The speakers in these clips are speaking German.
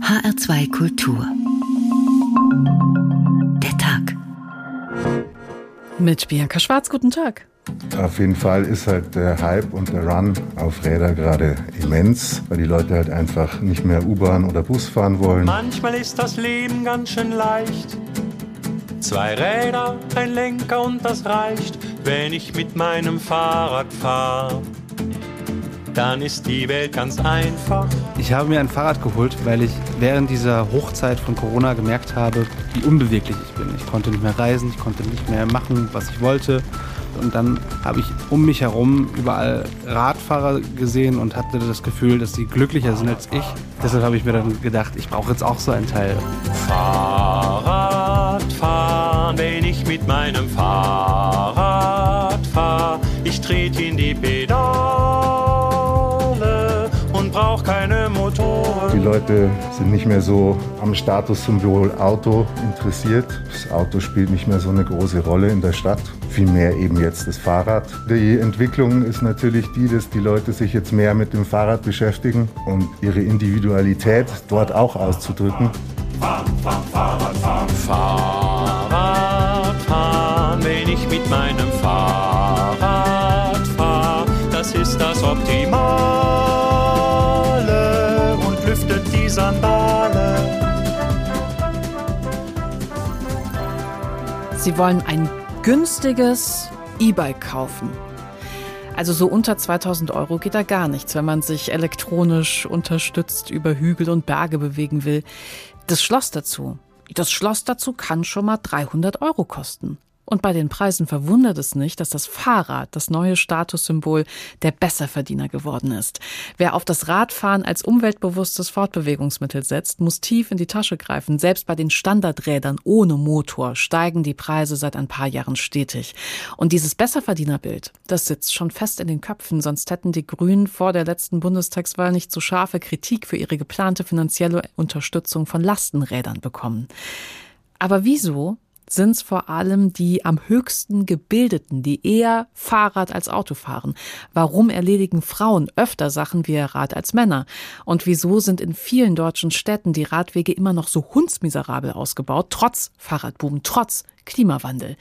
HR2 Kultur. Der Tag. Mit Bianca Schwarz, guten Tag. Auf jeden Fall ist halt der Hype und der Run auf Räder gerade immens, weil die Leute halt einfach nicht mehr U-Bahn oder Bus fahren wollen. Manchmal ist das Leben ganz schön leicht. Zwei Räder, ein Lenker und das reicht, wenn ich mit meinem Fahrrad fahre. Dann ist die Welt ganz einfach. Ich habe mir ein Fahrrad geholt, weil ich während dieser Hochzeit von Corona gemerkt habe, wie unbeweglich ich bin. Ich konnte nicht mehr reisen, ich konnte nicht mehr machen, was ich wollte. Und dann habe ich um mich herum überall Radfahrer gesehen und hatte das Gefühl, dass sie glücklicher sind als ich. Deshalb habe ich mir dann gedacht, ich brauche jetzt auch so ein Teil. Fahrrad fahren, wenn ich mit meinem Fahrrad fahre. Ich trete in die Pedale und brauche keine Leute sind nicht mehr so am Statussymbol Auto interessiert. Das Auto spielt nicht mehr so eine große Rolle in der Stadt. Vielmehr eben jetzt das Fahrrad. Die Entwicklung ist natürlich die, dass die Leute sich jetzt mehr mit dem Fahrrad beschäftigen und ihre Individualität dort auch auszudrücken. Fahrrad fahren, wenn ich mit meinem Fahrrad Sie wollen ein günstiges E-Bike kaufen. Also so unter 2000 Euro geht da gar nichts, wenn man sich elektronisch unterstützt über Hügel und Berge bewegen will. Das Schloss dazu, das Schloss dazu kann schon mal 300 Euro kosten. Und bei den Preisen verwundert es nicht, dass das Fahrrad das neue Statussymbol der Besserverdiener geworden ist. Wer auf das Radfahren als umweltbewusstes Fortbewegungsmittel setzt, muss tief in die Tasche greifen. Selbst bei den Standardrädern ohne Motor steigen die Preise seit ein paar Jahren stetig. Und dieses Besserverdienerbild, das sitzt schon fest in den Köpfen, sonst hätten die Grünen vor der letzten Bundestagswahl nicht so scharfe Kritik für ihre geplante finanzielle Unterstützung von Lastenrädern bekommen. Aber wieso sind es vor allem die am höchsten Gebildeten, die eher Fahrrad als Auto fahren? Warum erledigen Frauen öfter Sachen wie Rad als Männer? Und wieso sind in vielen deutschen Städten die Radwege immer noch so hundsmiserabel ausgebaut, trotz Fahrradboom, trotz Klimawandel?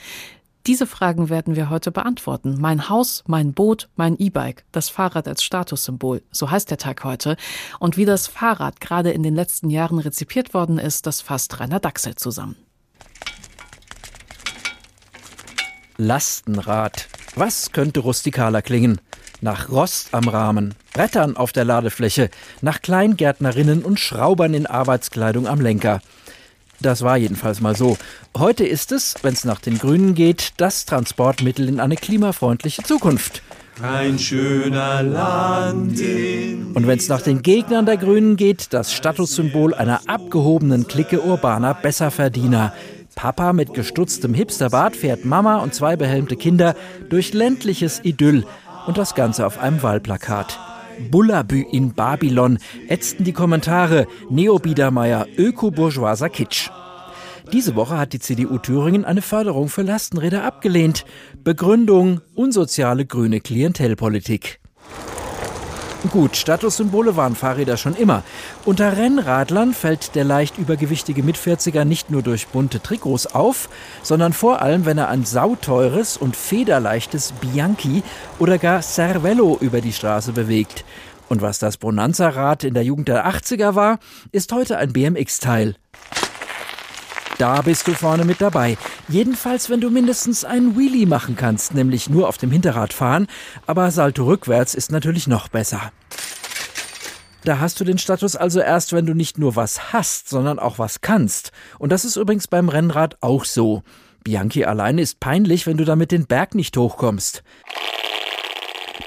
Diese Fragen werden wir heute beantworten. Mein Haus, mein Boot, mein E-Bike, das Fahrrad als Statussymbol, so heißt der Tag heute. Und wie das Fahrrad gerade in den letzten Jahren rezipiert worden ist, das fasst Rainer Dachsel zusammen. Lastenrad. Was könnte rustikaler klingen? Nach Rost am Rahmen, Brettern auf der Ladefläche, nach Kleingärtnerinnen und Schraubern in Arbeitskleidung am Lenker. Das war jedenfalls mal so. Heute ist es, wenn es nach den Grünen geht, das Transportmittel in eine klimafreundliche Zukunft. Ein schöner Land. Und wenn es nach den Gegnern der Grünen geht, das Statussymbol einer abgehobenen Clique urbaner Besserverdiener. Papa mit gestutztem Hipsterbart fährt Mama und zwei behelmte Kinder durch ländliches Idyll und das Ganze auf einem Wahlplakat. Bullabü in Babylon ätzten die Kommentare Neobiedermeier öko-bourgeoiser Kitsch. Diese Woche hat die CDU Thüringen eine Förderung für Lastenräder abgelehnt. Begründung unsoziale grüne Klientelpolitik. Gut, Statussymbole waren Fahrräder schon immer. Unter Rennradlern fällt der leicht übergewichtige Mitvierziger nicht nur durch bunte Trikots auf, sondern vor allem, wenn er ein sauteures und federleichtes Bianchi oder gar Cervello über die Straße bewegt. Und was das Bonanza-Rad in der Jugend der 80er war, ist heute ein BMX-Teil. Da bist du vorne mit dabei. Jedenfalls, wenn du mindestens einen Wheelie machen kannst, nämlich nur auf dem Hinterrad fahren. Aber Salto rückwärts ist natürlich noch besser. Da hast du den Status also erst, wenn du nicht nur was hast, sondern auch was kannst. Und das ist übrigens beim Rennrad auch so. Bianchi alleine ist peinlich, wenn du damit den Berg nicht hochkommst.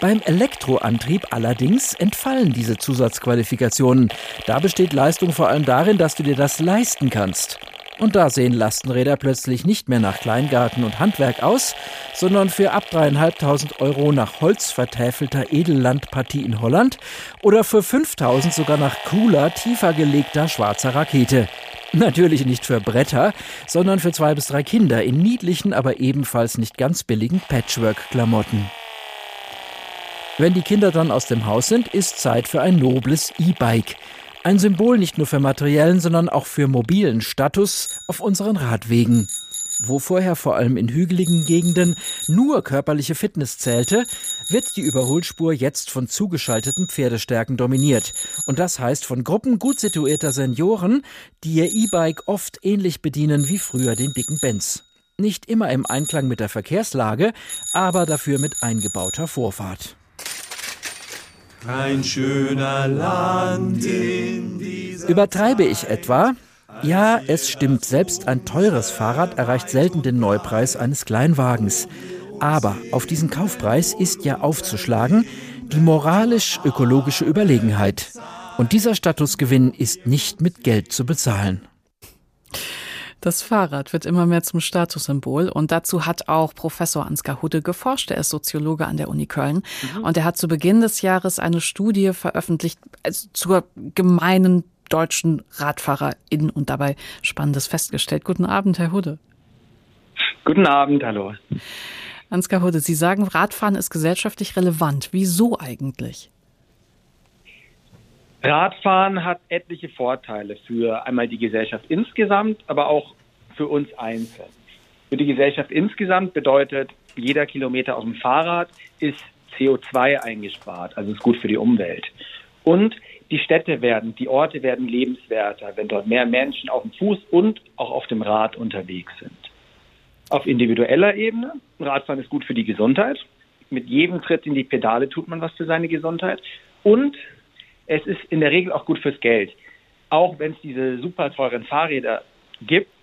Beim Elektroantrieb allerdings entfallen diese Zusatzqualifikationen. Da besteht Leistung vor allem darin, dass du dir das leisten kannst. Und da sehen Lastenräder plötzlich nicht mehr nach Kleingarten und Handwerk aus, sondern für ab dreieinhalbtausend Euro nach holzvertäfelter Edellandpartie in Holland oder für 5000 sogar nach cooler, tiefer gelegter schwarzer Rakete. Natürlich nicht für Bretter, sondern für zwei bis drei Kinder in niedlichen, aber ebenfalls nicht ganz billigen Patchwork-Klamotten. Wenn die Kinder dann aus dem Haus sind, ist Zeit für ein nobles E-Bike. Ein Symbol nicht nur für materiellen, sondern auch für mobilen Status auf unseren Radwegen. Wo vorher vor allem in hügeligen Gegenden nur körperliche Fitness zählte, wird die Überholspur jetzt von zugeschalteten Pferdestärken dominiert. Und das heißt von Gruppen gut situierter Senioren, die ihr E-Bike oft ähnlich bedienen wie früher den dicken Benz. Nicht immer im Einklang mit der Verkehrslage, aber dafür mit eingebauter Vorfahrt. Ein schöner Land in dieser Übertreibe ich etwa? Ja, es stimmt, selbst ein teures Fahrrad erreicht selten den Neupreis eines Kleinwagens. Aber auf diesen Kaufpreis ist ja aufzuschlagen die moralisch-ökologische Überlegenheit. Und dieser Statusgewinn ist nicht mit Geld zu bezahlen. Das Fahrrad wird immer mehr zum Statussymbol und dazu hat auch Professor Ansgar Hudde geforscht. Er ist Soziologe an der Uni Köln mhm. und er hat zu Beginn des Jahres eine Studie veröffentlicht also zur gemeinen deutschen RadfahrerInnen und dabei Spannendes festgestellt. Guten Abend, Herr Hudde. Guten Abend, hallo. Ansgar Hudde, Sie sagen, Radfahren ist gesellschaftlich relevant. Wieso eigentlich? Radfahren hat etliche Vorteile für einmal die Gesellschaft insgesamt, aber auch für uns einzeln. Für die Gesellschaft insgesamt bedeutet, jeder Kilometer auf dem Fahrrad ist CO2 eingespart, also ist gut für die Umwelt. Und die Städte werden, die Orte werden lebenswerter, wenn dort mehr Menschen auf dem Fuß und auch auf dem Rad unterwegs sind. Auf individueller Ebene, Radfahren ist gut für die Gesundheit. Mit jedem Tritt in die Pedale tut man was für seine Gesundheit. Und es ist in der Regel auch gut fürs Geld. Auch wenn es diese super teuren Fahrräder gibt,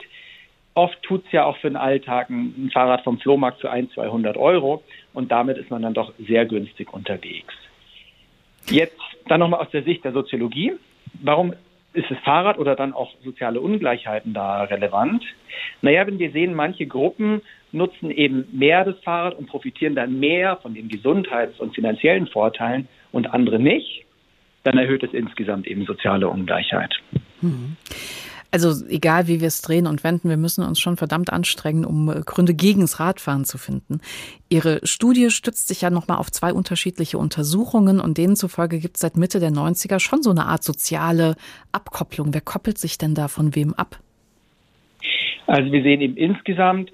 oft tut es ja auch für den Alltag ein, Fahrrad vom Flohmarkt für 1, 200 Euro und damit ist man dann doch sehr günstig unterwegs. Jetzt dann nochmal aus der Sicht der Soziologie. Warum ist das Fahrrad oder dann auch soziale Ungleichheiten da relevant? Naja, wenn wir sehen, manche Gruppen nutzen eben mehr das Fahrrad und profitieren dann mehr von den Gesundheits- und finanziellen Vorteilen und andere nicht, dann erhöht es insgesamt eben soziale Ungleichheit. Mhm. Also egal, wie wir es drehen und wenden, wir müssen uns schon verdammt anstrengen, um äh, Gründe gegen das Radfahren zu finden. Ihre Studie stützt sich ja nochmal auf zwei unterschiedliche Untersuchungen und denen zufolge gibt es seit Mitte der 90er schon so eine Art soziale Abkopplung. Wer koppelt sich denn da von wem ab? Also wir sehen eben insgesamt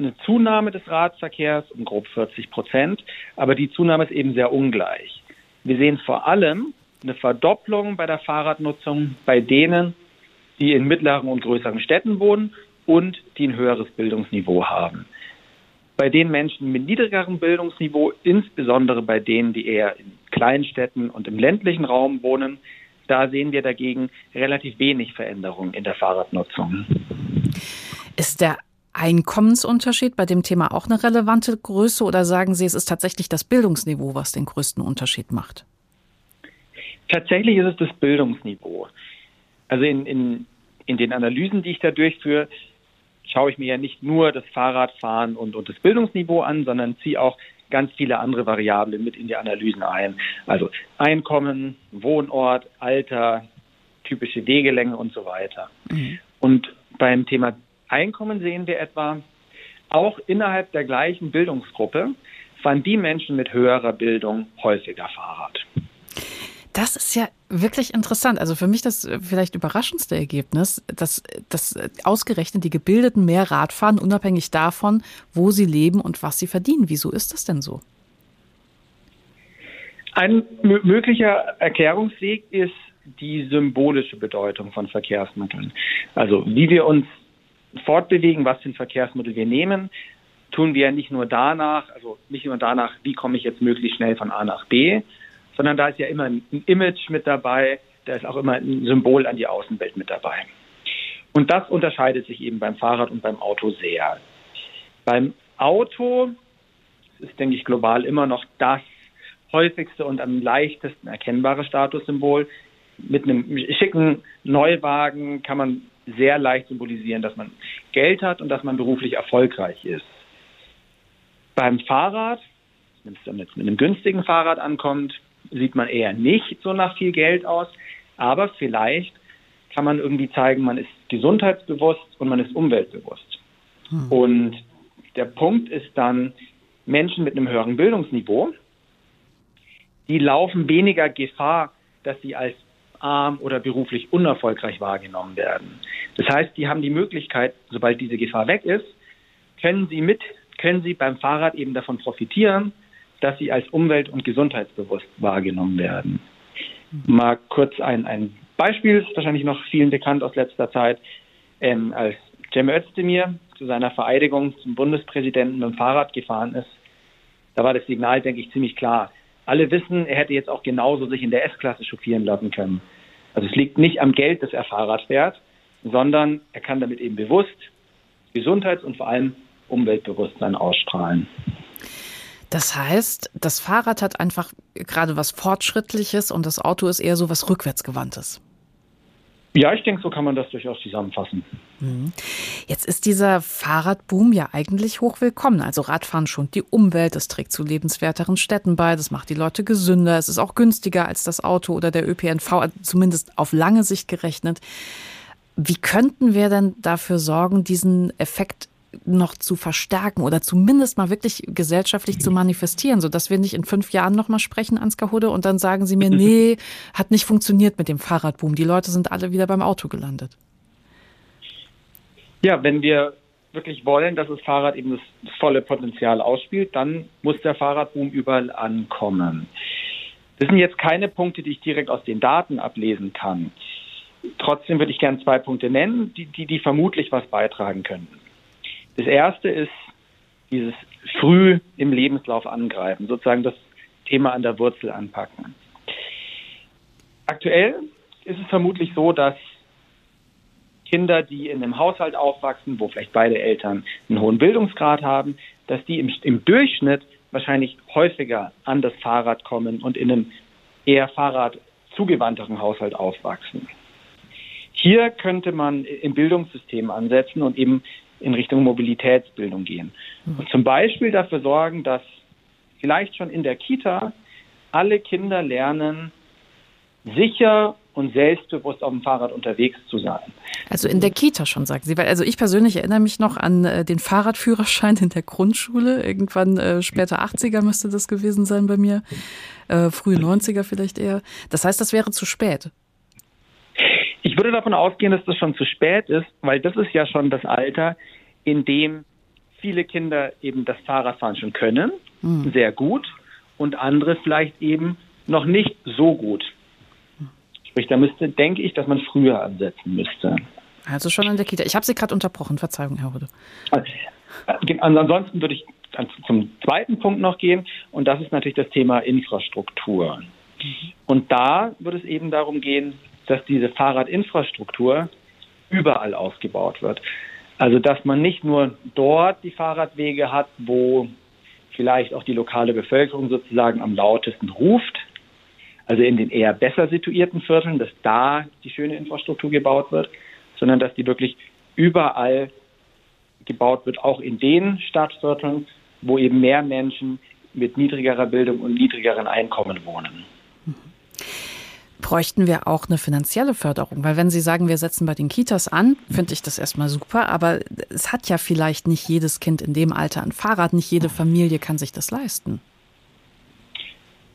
eine Zunahme des Radverkehrs um grob 40 Prozent, aber die Zunahme ist eben sehr ungleich. Wir sehen vor allem eine Verdopplung bei der Fahrradnutzung bei denen, die in mittleren und größeren Städten wohnen und die ein höheres Bildungsniveau haben. Bei den Menschen mit niedrigerem Bildungsniveau, insbesondere bei denen, die eher in Kleinstädten und im ländlichen Raum wohnen, da sehen wir dagegen relativ wenig Veränderungen in der Fahrradnutzung. Ist der Einkommensunterschied bei dem Thema auch eine relevante Größe oder sagen Sie, es ist tatsächlich das Bildungsniveau, was den größten Unterschied macht? Tatsächlich ist es das Bildungsniveau. Also in, in, in den Analysen, die ich da durchführe, schaue ich mir ja nicht nur das Fahrradfahren und, und das Bildungsniveau an, sondern ziehe auch ganz viele andere Variablen mit in die Analysen ein. Also Einkommen, Wohnort, Alter, typische Wegelänge und so weiter. Mhm. Und beim Thema Einkommen sehen wir etwa, auch innerhalb der gleichen Bildungsgruppe fahren die Menschen mit höherer Bildung häufiger Fahrrad. Das ist ja wirklich interessant. Also für mich das vielleicht überraschendste Ergebnis, dass, dass ausgerechnet die Gebildeten mehr Rad fahren, unabhängig davon, wo sie leben und was sie verdienen. Wieso ist das denn so? Ein möglicher Erklärungsweg ist die symbolische Bedeutung von Verkehrsmitteln. Also wie wir uns fortbewegen, was für ein Verkehrsmittel wir nehmen, tun wir nicht nur danach, also nicht nur danach, wie komme ich jetzt möglichst schnell von A nach B, sondern da ist ja immer ein Image mit dabei, da ist auch immer ein Symbol an die Außenwelt mit dabei. Und das unterscheidet sich eben beim Fahrrad und beim Auto sehr. Beim Auto ist, denke ich, global immer noch das häufigste und am leichtesten erkennbare Statussymbol. Mit einem schicken Neuwagen kann man sehr leicht symbolisieren, dass man Geld hat und dass man beruflich erfolgreich ist. Beim Fahrrad, wenn es dann jetzt mit einem günstigen Fahrrad ankommt, sieht man eher nicht so nach viel Geld aus, aber vielleicht kann man irgendwie zeigen, man ist gesundheitsbewusst und man ist umweltbewusst. Hm. Und der Punkt ist dann, Menschen mit einem höheren Bildungsniveau, die laufen weniger Gefahr, dass sie als arm oder beruflich unerfolgreich wahrgenommen werden. Das heißt, die haben die Möglichkeit, sobald diese Gefahr weg ist, können sie mit, können sie beim Fahrrad eben davon profitieren, dass sie als umwelt- und gesundheitsbewusst wahrgenommen werden. Mal kurz ein, ein Beispiel, wahrscheinlich noch vielen bekannt aus letzter Zeit. Ähm, als Cem Özdemir zu seiner Vereidigung zum Bundespräsidenten mit dem Fahrrad gefahren ist, da war das Signal, denke ich, ziemlich klar. Alle wissen, er hätte jetzt auch genauso sich in der S-Klasse chauffieren lassen können. Also es liegt nicht am Geld, dass er Fahrrad fährt, sondern er kann damit eben bewusst Gesundheits- und vor allem Umweltbewusstsein ausstrahlen. Das heißt, das Fahrrad hat einfach gerade was Fortschrittliches und das Auto ist eher so was Rückwärtsgewandtes. Ja, ich denke, so kann man das durchaus zusammenfassen. Mhm. Jetzt ist dieser Fahrradboom ja eigentlich hochwillkommen. Also Radfahren schont die Umwelt, es trägt zu lebenswerteren Städten bei, das macht die Leute gesünder, es ist auch günstiger als das Auto oder der ÖPNV, zumindest auf lange Sicht gerechnet. Wie könnten wir denn dafür sorgen, diesen Effekt noch zu verstärken oder zumindest mal wirklich gesellschaftlich zu manifestieren, sodass wir nicht in fünf Jahren noch mal sprechen, Ansgar Hudde, und dann sagen sie mir, nee, hat nicht funktioniert mit dem Fahrradboom. Die Leute sind alle wieder beim Auto gelandet. Ja, wenn wir wirklich wollen, dass das Fahrrad eben das, das volle Potenzial ausspielt, dann muss der Fahrradboom überall ankommen. Das sind jetzt keine Punkte, die ich direkt aus den Daten ablesen kann. Trotzdem würde ich gerne zwei Punkte nennen, die, die, die vermutlich was beitragen könnten. Das erste ist dieses früh im Lebenslauf angreifen, sozusagen das Thema an der Wurzel anpacken. Aktuell ist es vermutlich so, dass Kinder, die in einem Haushalt aufwachsen, wo vielleicht beide Eltern einen hohen Bildungsgrad haben, dass die im, im Durchschnitt wahrscheinlich häufiger an das Fahrrad kommen und in einem eher Fahrrad zugewandteren Haushalt aufwachsen. Hier könnte man im Bildungssystem ansetzen und eben in Richtung Mobilitätsbildung gehen. Und zum Beispiel dafür sorgen, dass vielleicht schon in der Kita alle Kinder lernen, sicher und selbstbewusst auf dem Fahrrad unterwegs zu sein. Also in der Kita schon, sagen Sie. Weil also ich persönlich erinnere mich noch an äh, den Fahrradführerschein in der Grundschule. Irgendwann äh, später 80er müsste das gewesen sein bei mir. Äh, frühe 90er vielleicht eher. Das heißt, das wäre zu spät. Ich würde davon ausgehen, dass das schon zu spät ist, weil das ist ja schon das Alter, in dem viele Kinder eben das Fahrradfahren schon können, mhm. sehr gut, und andere vielleicht eben noch nicht so gut. Sprich, da müsste, denke ich, dass man früher ansetzen müsste. Also schon in der Kita. Ich habe Sie gerade unterbrochen, Verzeihung, Herr Hude. Äh, ansonsten würde ich zum zweiten Punkt noch gehen, und das ist natürlich das Thema Infrastruktur. Mhm. Und da würde es eben darum gehen, dass diese Fahrradinfrastruktur überall ausgebaut wird. Also dass man nicht nur dort die Fahrradwege hat, wo vielleicht auch die lokale Bevölkerung sozusagen am lautesten ruft, also in den eher besser situierten Vierteln, dass da die schöne Infrastruktur gebaut wird, sondern dass die wirklich überall gebaut wird, auch in den Stadtvierteln, wo eben mehr Menschen mit niedrigerer Bildung und niedrigeren Einkommen wohnen bräuchten wir auch eine finanzielle Förderung. Weil wenn Sie sagen, wir setzen bei den Kitas an, finde ich das erstmal super. Aber es hat ja vielleicht nicht jedes Kind in dem Alter ein Fahrrad. Nicht jede Familie kann sich das leisten.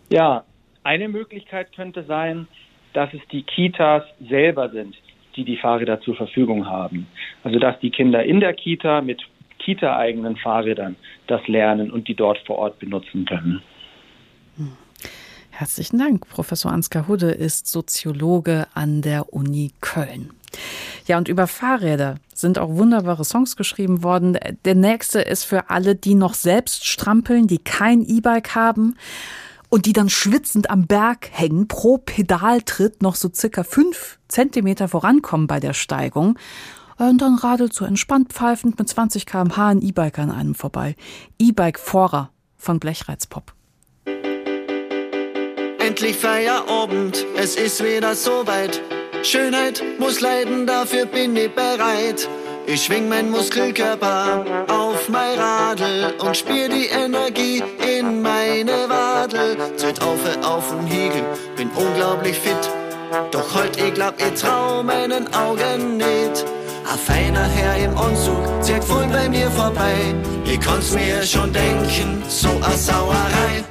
Ja, eine Möglichkeit könnte sein, dass es die Kitas selber sind, die die Fahrräder zur Verfügung haben. Also dass die Kinder in der Kita mit Kita-eigenen Fahrrädern das lernen und die dort vor Ort benutzen können. Herzlichen Dank. Professor Ansgar Hudde ist Soziologe an der Uni Köln. Ja, und über Fahrräder sind auch wunderbare Songs geschrieben worden. Der nächste ist für alle, die noch selbst strampeln, die kein E-Bike haben und die dann schwitzend am Berg hängen, pro Pedaltritt noch so circa fünf Zentimeter vorankommen bei der Steigung. Und dann radelt so entspannt pfeifend mit 20 km/h ein E-Bike an einem vorbei. E-Bike Forer von Blechreizpop. Endlich Feierabend, es ist wieder soweit. Schönheit muss leiden, dafür bin ich bereit. Ich schwing mein Muskelkörper auf mein Radl und spür die Energie in meine Wadel. Tritt auf, auf den Hiegel, bin unglaublich fit. Doch heut, ich glaub, ich trau meinen Augen nicht. Ein feiner Herr im Anzug zieht voll bei mir vorbei. Ich kann's mir schon denken, so a Sauerei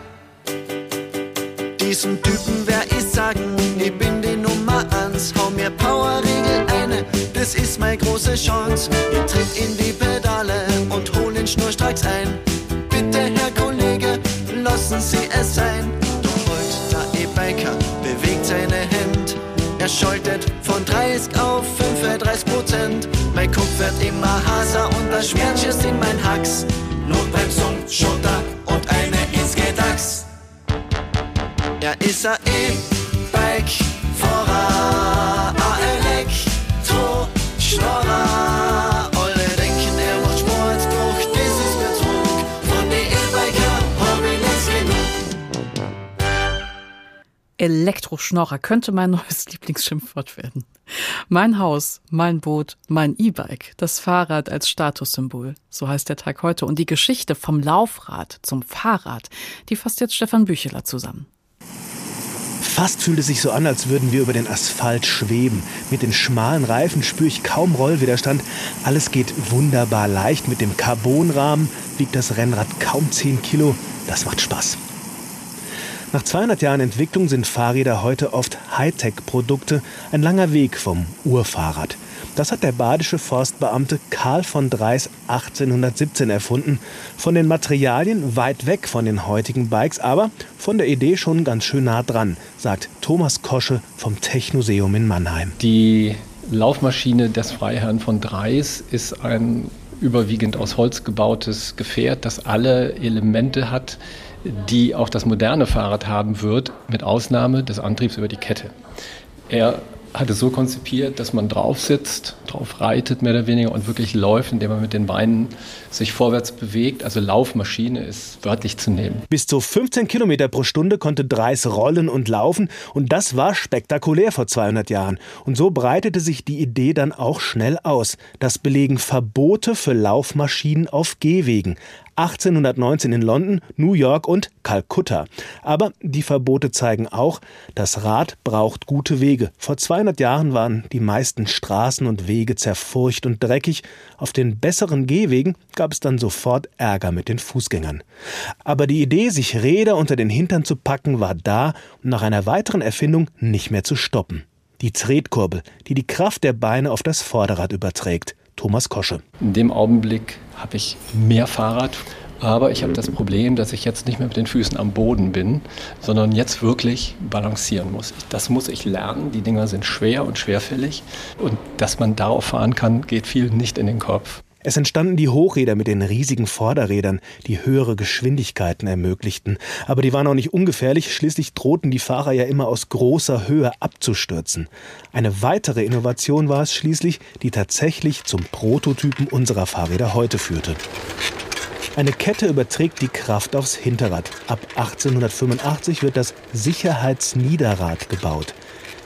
diesem Typen wer ich sagen, ich bin die Nummer Tanz, hau mir Powerregel eine, das ist meine große Chance. Ihr tritt in die Pedale und hol den Schnurstracks ein. Bitte, Herr Kollege, lassen Sie es sein. Doch heute der E-Biker bewegt seine Hände. Er schaltet von 30 auf 35 Prozent. Mein Kopf wird immer haser und das Schmerz ist in mein Hacks. Notbremsung, Schotter und eine Er ist ein E-Bike-Fahrer, ein Elektro-Schnorrer. Alle denken, er macht Sport, doch das ist Betrug. Von den E-Biker hab ich nichts genug. Elektroschnorrer könnte mein neues Lieblingsschimpfwort werden. Mein Haus, mein Boot, mein E-Bike, das Fahrrad als Statussymbol. So heißt der Tag heute. Und die Geschichte vom Laufrad zum Fahrrad, die fasst jetzt Stefan Bücheler zusammen. Fast fühlt es sich so an, als würden wir über den Asphalt schweben. Mit den schmalen Reifen spüre ich kaum Rollwiderstand. Alles geht wunderbar leicht. Mit dem Carbonrahmen wiegt das Rennrad kaum 10 Kilo. Das macht Spaß. Nach 200 Jahren Entwicklung sind Fahrräder heute oft Hightech-Produkte, ein langer Weg vom Urfahrrad. Das hat der badische Forstbeamte Karl von Dreis 1817 erfunden. Von den Materialien weit weg von den heutigen Bikes, aber von der Idee schon ganz schön nah dran, sagt Thomas Kosche vom Technoseum in Mannheim. Die Laufmaschine des Freiherrn von Dreis ist ein überwiegend aus Holz gebautes Gefährt, das alle Elemente hat, die auch das moderne Fahrrad haben wird, mit Ausnahme des Antriebs über die Kette. Er hat es so konzipiert, dass man drauf sitzt, drauf reitet mehr oder weniger und wirklich läuft, indem man mit den Beinen sich vorwärts bewegt. Also Laufmaschine ist wörtlich zu nehmen. Bis zu 15 Kilometer pro Stunde konnte Dreis rollen und laufen und das war spektakulär vor 200 Jahren. Und so breitete sich die Idee dann auch schnell aus. Das belegen Verbote für Laufmaschinen auf Gehwegen. 1819 in London, New York und Kalkutta. Aber die Verbote zeigen auch, das Rad braucht gute Wege. Vor 200 Jahren waren die meisten Straßen und Wege zerfurcht und dreckig. Auf den besseren Gehwegen gab es dann sofort Ärger mit den Fußgängern. Aber die Idee, sich Räder unter den Hintern zu packen, war da und nach einer weiteren Erfindung nicht mehr zu stoppen. Die Tretkurbel, die die Kraft der Beine auf das Vorderrad überträgt. Thomas Kosche. In dem Augenblick habe ich mehr Fahrrad, aber ich habe das Problem, dass ich jetzt nicht mehr mit den Füßen am Boden bin, sondern jetzt wirklich balancieren muss. Das muss ich lernen. Die Dinger sind schwer und schwerfällig und dass man darauf fahren kann, geht viel nicht in den Kopf. Es entstanden die Hochräder mit den riesigen Vorderrädern, die höhere Geschwindigkeiten ermöglichten. Aber die waren auch nicht ungefährlich, schließlich drohten die Fahrer ja immer aus großer Höhe abzustürzen. Eine weitere Innovation war es schließlich, die tatsächlich zum Prototypen unserer Fahrräder heute führte. Eine Kette überträgt die Kraft aufs Hinterrad. Ab 1885 wird das Sicherheitsniederrad gebaut.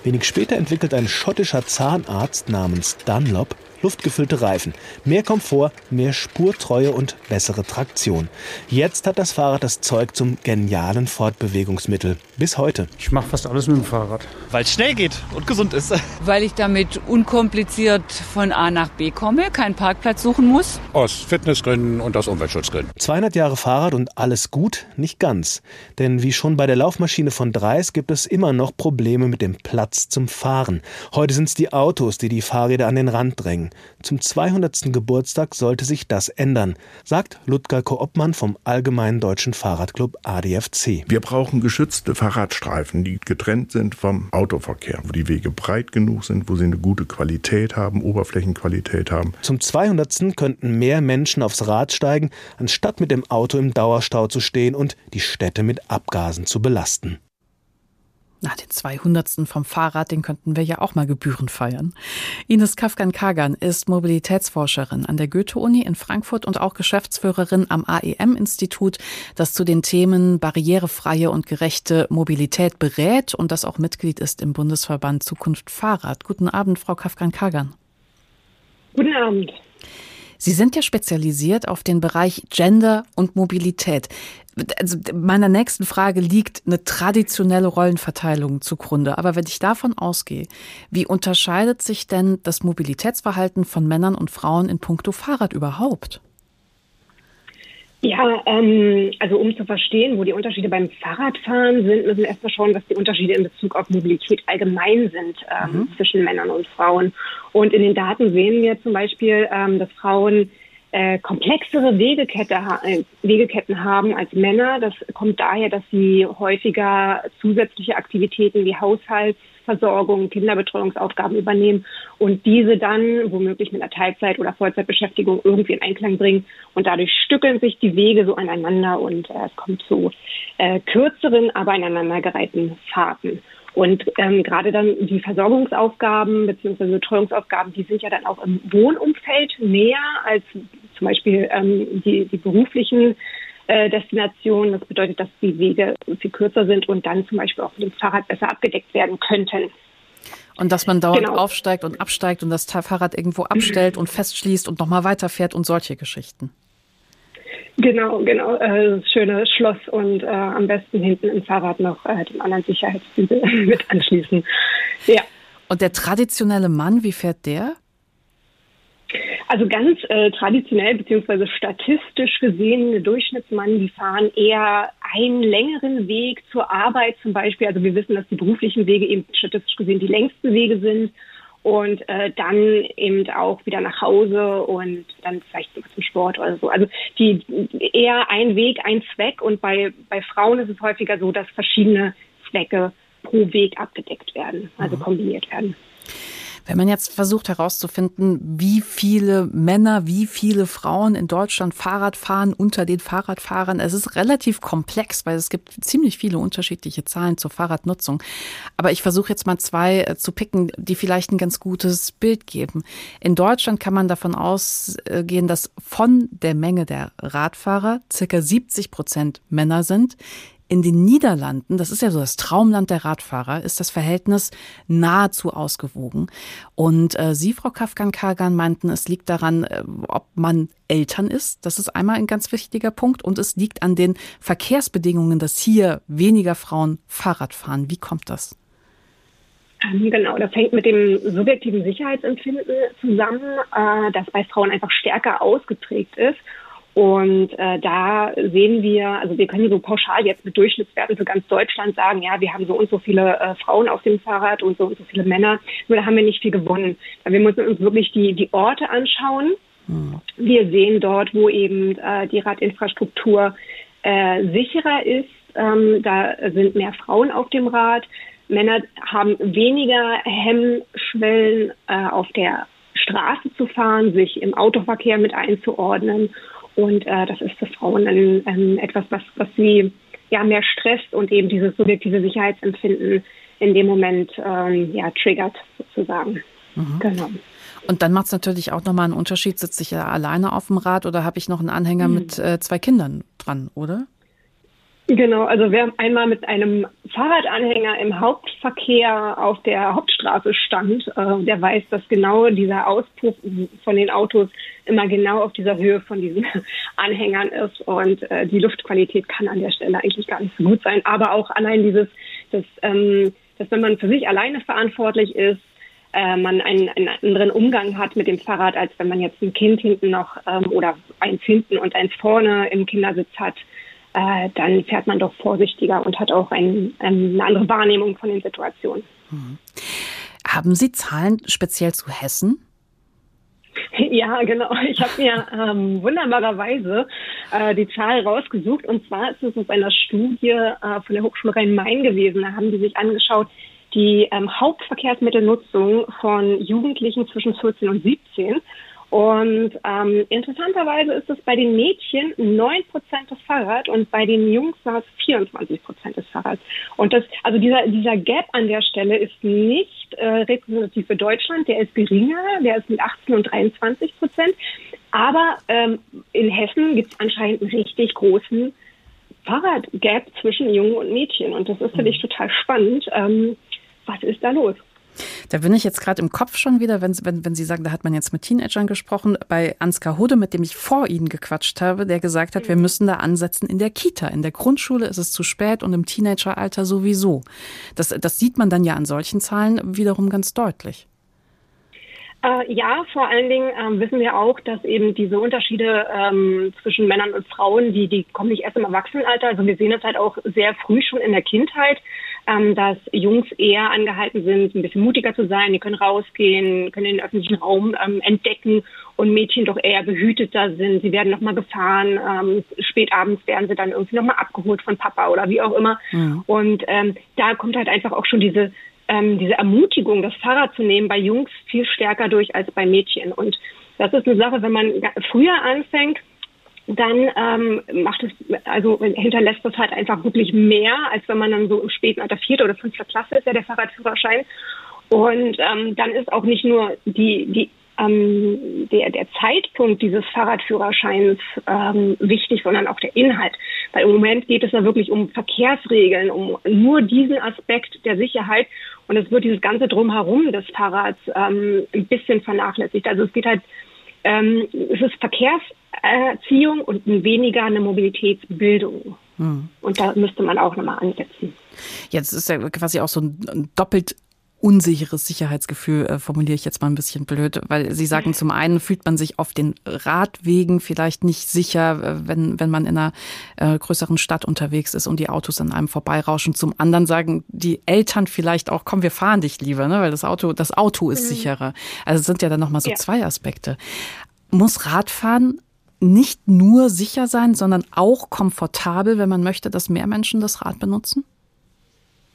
Wenig später entwickelt ein schottischer Zahnarzt namens Dunlop luftgefüllte Reifen. Mehr Komfort, mehr Spurtreue und bessere Traktion. Jetzt hat das Fahrrad das Zeug zum genialen Fortbewegungsmittel. Bis heute. Ich mache fast alles mit dem Fahrrad. Weil es schnell geht und gesund ist. Weil ich damit unkompliziert von A nach B komme, keinen Parkplatz suchen muss. Aus Fitnessgründen und aus Umweltschutzgründen. 200 Jahre Fahrrad und alles gut? Nicht ganz. Denn wie schon bei der Laufmaschine von Dreis gibt es immer noch Probleme mit dem Platz zum Fahren. Heute sind es die Autos, die die Fahrräder an den Rand drängen. Zum 200. Geburtstag sollte sich das ändern, sagt Ludger Koopmann vom Allgemeinen Deutschen Fahrradclub ADFC. Wir brauchen geschützte Fahrradstreifen, die getrennt sind vom Autoverkehr, wo die Wege breit genug sind, wo sie eine gute Qualität haben, Oberflächenqualität haben. Zum 200. könnten mehr Menschen aufs Rad steigen, anstatt mit dem Auto im Dauerstau zu stehen und die Städte mit Abgasen zu belasten. Na, den 200. vom Fahrrad, den könnten wir ja auch mal Gebühren feiern. Ines Kafkan-Kagan ist Mobilitätsforscherin an der Goethe-Uni in Frankfurt und auch Geschäftsführerin am AEM-Institut, das zu den Themen barrierefreie und gerechte Mobilität berät und das auch Mitglied ist im Bundesverband Zukunft Fahrrad. Guten Abend, Frau Kafkan-Kagan. Guten Abend. Sie sind ja spezialisiert auf den Bereich Gender und Mobilität. Also meiner nächsten Frage liegt eine traditionelle Rollenverteilung zugrunde. Aber wenn ich davon ausgehe, wie unterscheidet sich denn das Mobilitätsverhalten von Männern und Frauen in puncto Fahrrad überhaupt? Ja, ähm, also um zu verstehen, wo die Unterschiede beim Fahrradfahren sind, müssen wir erstmal schauen, was die Unterschiede in Bezug auf Mobilität allgemein sind ähm, mhm. zwischen Männern und Frauen. Und in den Daten sehen wir zum Beispiel, ähm, dass Frauen äh, komplexere Wegekette, äh, Wegeketten haben als Männer. Das kommt daher, dass sie häufiger zusätzliche Aktivitäten wie Haushalts Versorgung, Kinderbetreuungsaufgaben übernehmen und diese dann womöglich mit einer Teilzeit- oder Vollzeitbeschäftigung irgendwie in Einklang bringen. Und dadurch stückeln sich die Wege so aneinander und äh, es kommt zu äh, kürzeren, aber aneinandergereihten Fahrten. Und ähm, gerade dann die Versorgungsaufgaben bzw. Betreuungsaufgaben, die sind ja dann auch im Wohnumfeld näher als zum Beispiel ähm, die, die beruflichen äh, Destination. Das bedeutet, dass die Wege viel kürzer sind und dann zum Beispiel auch mit dem Fahrrad besser abgedeckt werden könnten. Und dass man dauernd genau. aufsteigt und absteigt und das Fahrrad irgendwo abstellt und festschließt und nochmal weiterfährt und solche Geschichten. Genau, genau. Äh, das schöne Schloss und äh, am besten hinten im Fahrrad noch äh, den anderen Sicherheitsbügel mit anschließen. Ja. Und der traditionelle Mann, wie fährt der? Also ganz äh, traditionell beziehungsweise statistisch gesehen, Durchschnittsmann, die fahren eher einen längeren Weg zur Arbeit zum Beispiel. Also wir wissen, dass die beruflichen Wege eben statistisch gesehen die längsten Wege sind und äh, dann eben auch wieder nach Hause und dann vielleicht sogar zum Sport oder so. Also die eher ein Weg, ein Zweck und bei, bei Frauen ist es häufiger so, dass verschiedene Zwecke pro Weg abgedeckt werden, also mhm. kombiniert werden. Wenn man jetzt versucht herauszufinden, wie viele Männer, wie viele Frauen in Deutschland Fahrrad fahren unter den Fahrradfahrern, es ist relativ komplex, weil es gibt ziemlich viele unterschiedliche Zahlen zur Fahrradnutzung. Aber ich versuche jetzt mal zwei äh, zu picken, die vielleicht ein ganz gutes Bild geben. In Deutschland kann man davon ausgehen, dass von der Menge der Radfahrer circa 70 Prozent Männer sind. In den Niederlanden, das ist ja so das Traumland der Radfahrer, ist das Verhältnis nahezu ausgewogen. Und äh, Sie, Frau Kafkan-Kagan, meinten, es liegt daran, äh, ob man Eltern ist. Das ist einmal ein ganz wichtiger Punkt. Und es liegt an den Verkehrsbedingungen, dass hier weniger Frauen Fahrrad fahren. Wie kommt das? Ähm, genau, das hängt mit dem subjektiven Sicherheitsempfinden zusammen, äh, das bei Frauen einfach stärker ausgeprägt ist und äh, da sehen wir, also wir können so pauschal jetzt mit Durchschnittswerten für ganz Deutschland sagen, ja, wir haben so und so viele äh, Frauen auf dem Fahrrad und so und so viele Männer. Nur da haben wir nicht viel gewonnen. Wir müssen uns wirklich die, die Orte anschauen. Mhm. Wir sehen dort, wo eben äh, die Radinfrastruktur äh, sicherer ist. Ähm, da sind mehr Frauen auf dem Rad. Männer haben weniger Hemmschwellen, äh, auf der Straße zu fahren, sich im Autoverkehr mit einzuordnen. Und äh, das ist für Frauen ein, ähm, etwas, was, was sie ja mehr stresst und eben dieses subjektive Sicherheitsempfinden in dem Moment ähm, ja, triggert sozusagen. Mhm. Genau. Und dann macht es natürlich auch nochmal einen Unterschied, sitze ich ja alleine auf dem Rad oder habe ich noch einen Anhänger mhm. mit äh, zwei Kindern dran, oder? Genau, also wer einmal mit einem Fahrradanhänger im Hauptverkehr auf der Hauptstraße stand, äh, der weiß, dass genau dieser Auspuff von den Autos immer genau auf dieser Höhe von diesen Anhängern ist und äh, die Luftqualität kann an der Stelle eigentlich gar nicht so gut sein. Aber auch allein dieses, dass, ähm, dass wenn man für sich alleine verantwortlich ist, äh, man einen, einen anderen Umgang hat mit dem Fahrrad, als wenn man jetzt ein Kind hinten noch ähm, oder eins hinten und eins vorne im Kindersitz hat äh, dann fährt man doch vorsichtiger und hat auch ein, eine andere Wahrnehmung von den Situationen. Mhm. Haben Sie Zahlen speziell zu Hessen? Ja, genau. Ich habe mir ähm, wunderbarerweise äh, die Zahl rausgesucht. Und zwar ist es aus einer Studie äh, von der Hochschule Rhein-Main gewesen. Da haben die sich angeschaut, die ähm, Hauptverkehrsmittelnutzung von Jugendlichen zwischen 14 und 17. Und ähm, interessanterweise ist es bei den Mädchen 9% das Fahrrad und bei den Jungs war es 24% des Fahrrads. Und das, also dieser, dieser Gap an der Stelle ist nicht äh, repräsentativ für Deutschland, der ist geringer, der ist mit 18 und 23 Prozent. Aber ähm, in Hessen gibt es anscheinend einen richtig großen Fahrradgap zwischen Jungen und Mädchen. Und das ist für dich total spannend. Ähm, was ist da los? Da bin ich jetzt gerade im Kopf schon wieder, wenn, wenn, wenn Sie sagen, da hat man jetzt mit Teenagern gesprochen, bei Ansgar Hude, mit dem ich vor Ihnen gequatscht habe, der gesagt hat, wir mhm. müssen da ansetzen in der Kita. In der Grundschule ist es zu spät und im Teenageralter sowieso. Das, das sieht man dann ja an solchen Zahlen wiederum ganz deutlich. Äh, ja, vor allen Dingen ähm, wissen wir auch, dass eben diese Unterschiede ähm, zwischen Männern und Frauen, die, die kommen nicht erst im Erwachsenenalter. Also wir sehen das halt auch sehr früh schon in der Kindheit, ähm, dass Jungs eher angehalten sind, ein bisschen mutiger zu sein. Die können rausgehen, können den öffentlichen Raum ähm, entdecken und Mädchen doch eher behüteter sind. Sie werden nochmal gefahren, ähm, spät abends werden sie dann irgendwie nochmal abgeholt von Papa oder wie auch immer. Ja. Und ähm, da kommt halt einfach auch schon diese ähm, diese Ermutigung, das Fahrrad zu nehmen, bei Jungs viel stärker durch als bei Mädchen. Und das ist eine Sache, wenn man früher anfängt, dann ähm, macht es, also hinterlässt das halt einfach wirklich mehr, als wenn man dann so im späten Alter vierte oder fünfter Klasse ist, ja der Fahrradführerschein. Und ähm, dann ist auch nicht nur die, die ähm, der, der Zeitpunkt dieses Fahrradführerscheins ähm, wichtig, sondern auch der Inhalt. Weil im Moment geht es ja wirklich um Verkehrsregeln, um nur diesen Aspekt der Sicherheit. Und es wird dieses ganze Drumherum des Fahrrads ähm, ein bisschen vernachlässigt. Also es geht halt, ähm, es ist Verkehrserziehung und weniger eine Mobilitätsbildung. Hm. Und da müsste man auch nochmal ansetzen. Jetzt ist ja quasi auch so ein doppelt unsicheres Sicherheitsgefühl, äh, formuliere ich jetzt mal ein bisschen blöd, weil Sie sagen, zum einen fühlt man sich auf den Radwegen vielleicht nicht sicher, äh, wenn, wenn man in einer äh, größeren Stadt unterwegs ist und die Autos an einem vorbeirauschen. Zum anderen sagen die Eltern vielleicht auch, komm, wir fahren dich lieber, ne? weil das Auto, das Auto ist mhm. sicherer. Also es sind ja dann nochmal so ja. zwei Aspekte. Muss Radfahren nicht nur sicher sein, sondern auch komfortabel, wenn man möchte, dass mehr Menschen das Rad benutzen?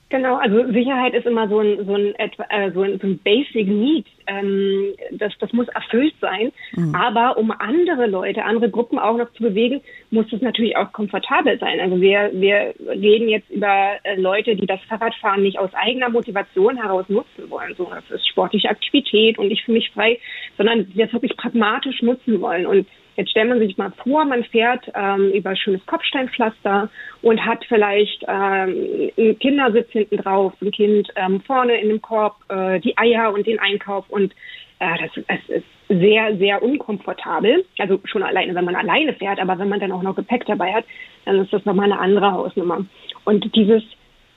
Genau, also Sicherheit ist immer so ein, so ein, äh, so ein, so ein Basic Need. Ähm, das, das muss erfüllt sein. Mhm. Aber um andere Leute, andere Gruppen auch noch zu bewegen, muss es natürlich auch komfortabel sein. Also wir, wir reden jetzt über äh, Leute, die das Fahrradfahren nicht aus eigener Motivation heraus nutzen wollen. So, das ist sportliche Aktivität und ich fühle mich frei, sondern die das wirklich pragmatisch nutzen wollen. Und Jetzt stellt man sich mal vor, man fährt ähm, über schönes Kopfsteinpflaster und hat vielleicht ähm, einen Kindersitz hinten drauf, ein Kind ähm, vorne in dem Korb, äh, die Eier und den Einkauf und äh, das, das ist sehr, sehr unkomfortabel. Also schon alleine, wenn man alleine fährt, aber wenn man dann auch noch Gepäck dabei hat, dann ist das nochmal eine andere Hausnummer. Und dieses,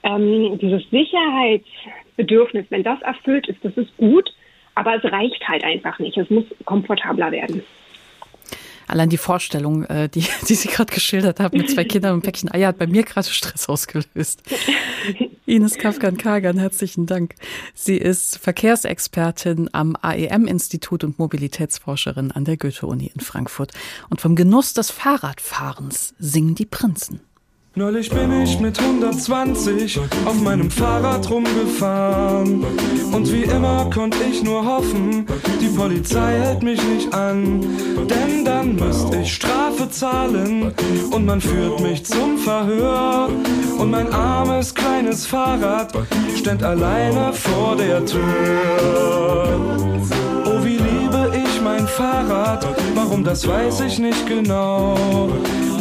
ähm, dieses Sicherheitsbedürfnis, wenn das erfüllt ist, das ist gut, aber es reicht halt einfach nicht. Es muss komfortabler werden. Allein die Vorstellung, äh, die, die Sie gerade geschildert haben, mit zwei Kindern und ein Päckchen Eier, hat bei mir gerade Stress ausgelöst. Ines Kafkan-Kagan, herzlichen Dank. Sie ist Verkehrsexpertin am AEM-Institut und Mobilitätsforscherin an der Goethe-Uni in Frankfurt. Und vom Genuss des Fahrradfahrens singen die Prinzen. Neulich bin ich mit 120 auf meinem Fahrrad rumgefahren. Und wie immer konnte ich nur hoffen, die Polizei hält mich nicht an. Denn dann müsste ich Strafe zahlen und man führt mich zum Verhör. Und mein armes kleines Fahrrad steht alleine vor der Tür. Oh, wie liebe ich mein Fahrrad, warum das weiß ich nicht genau.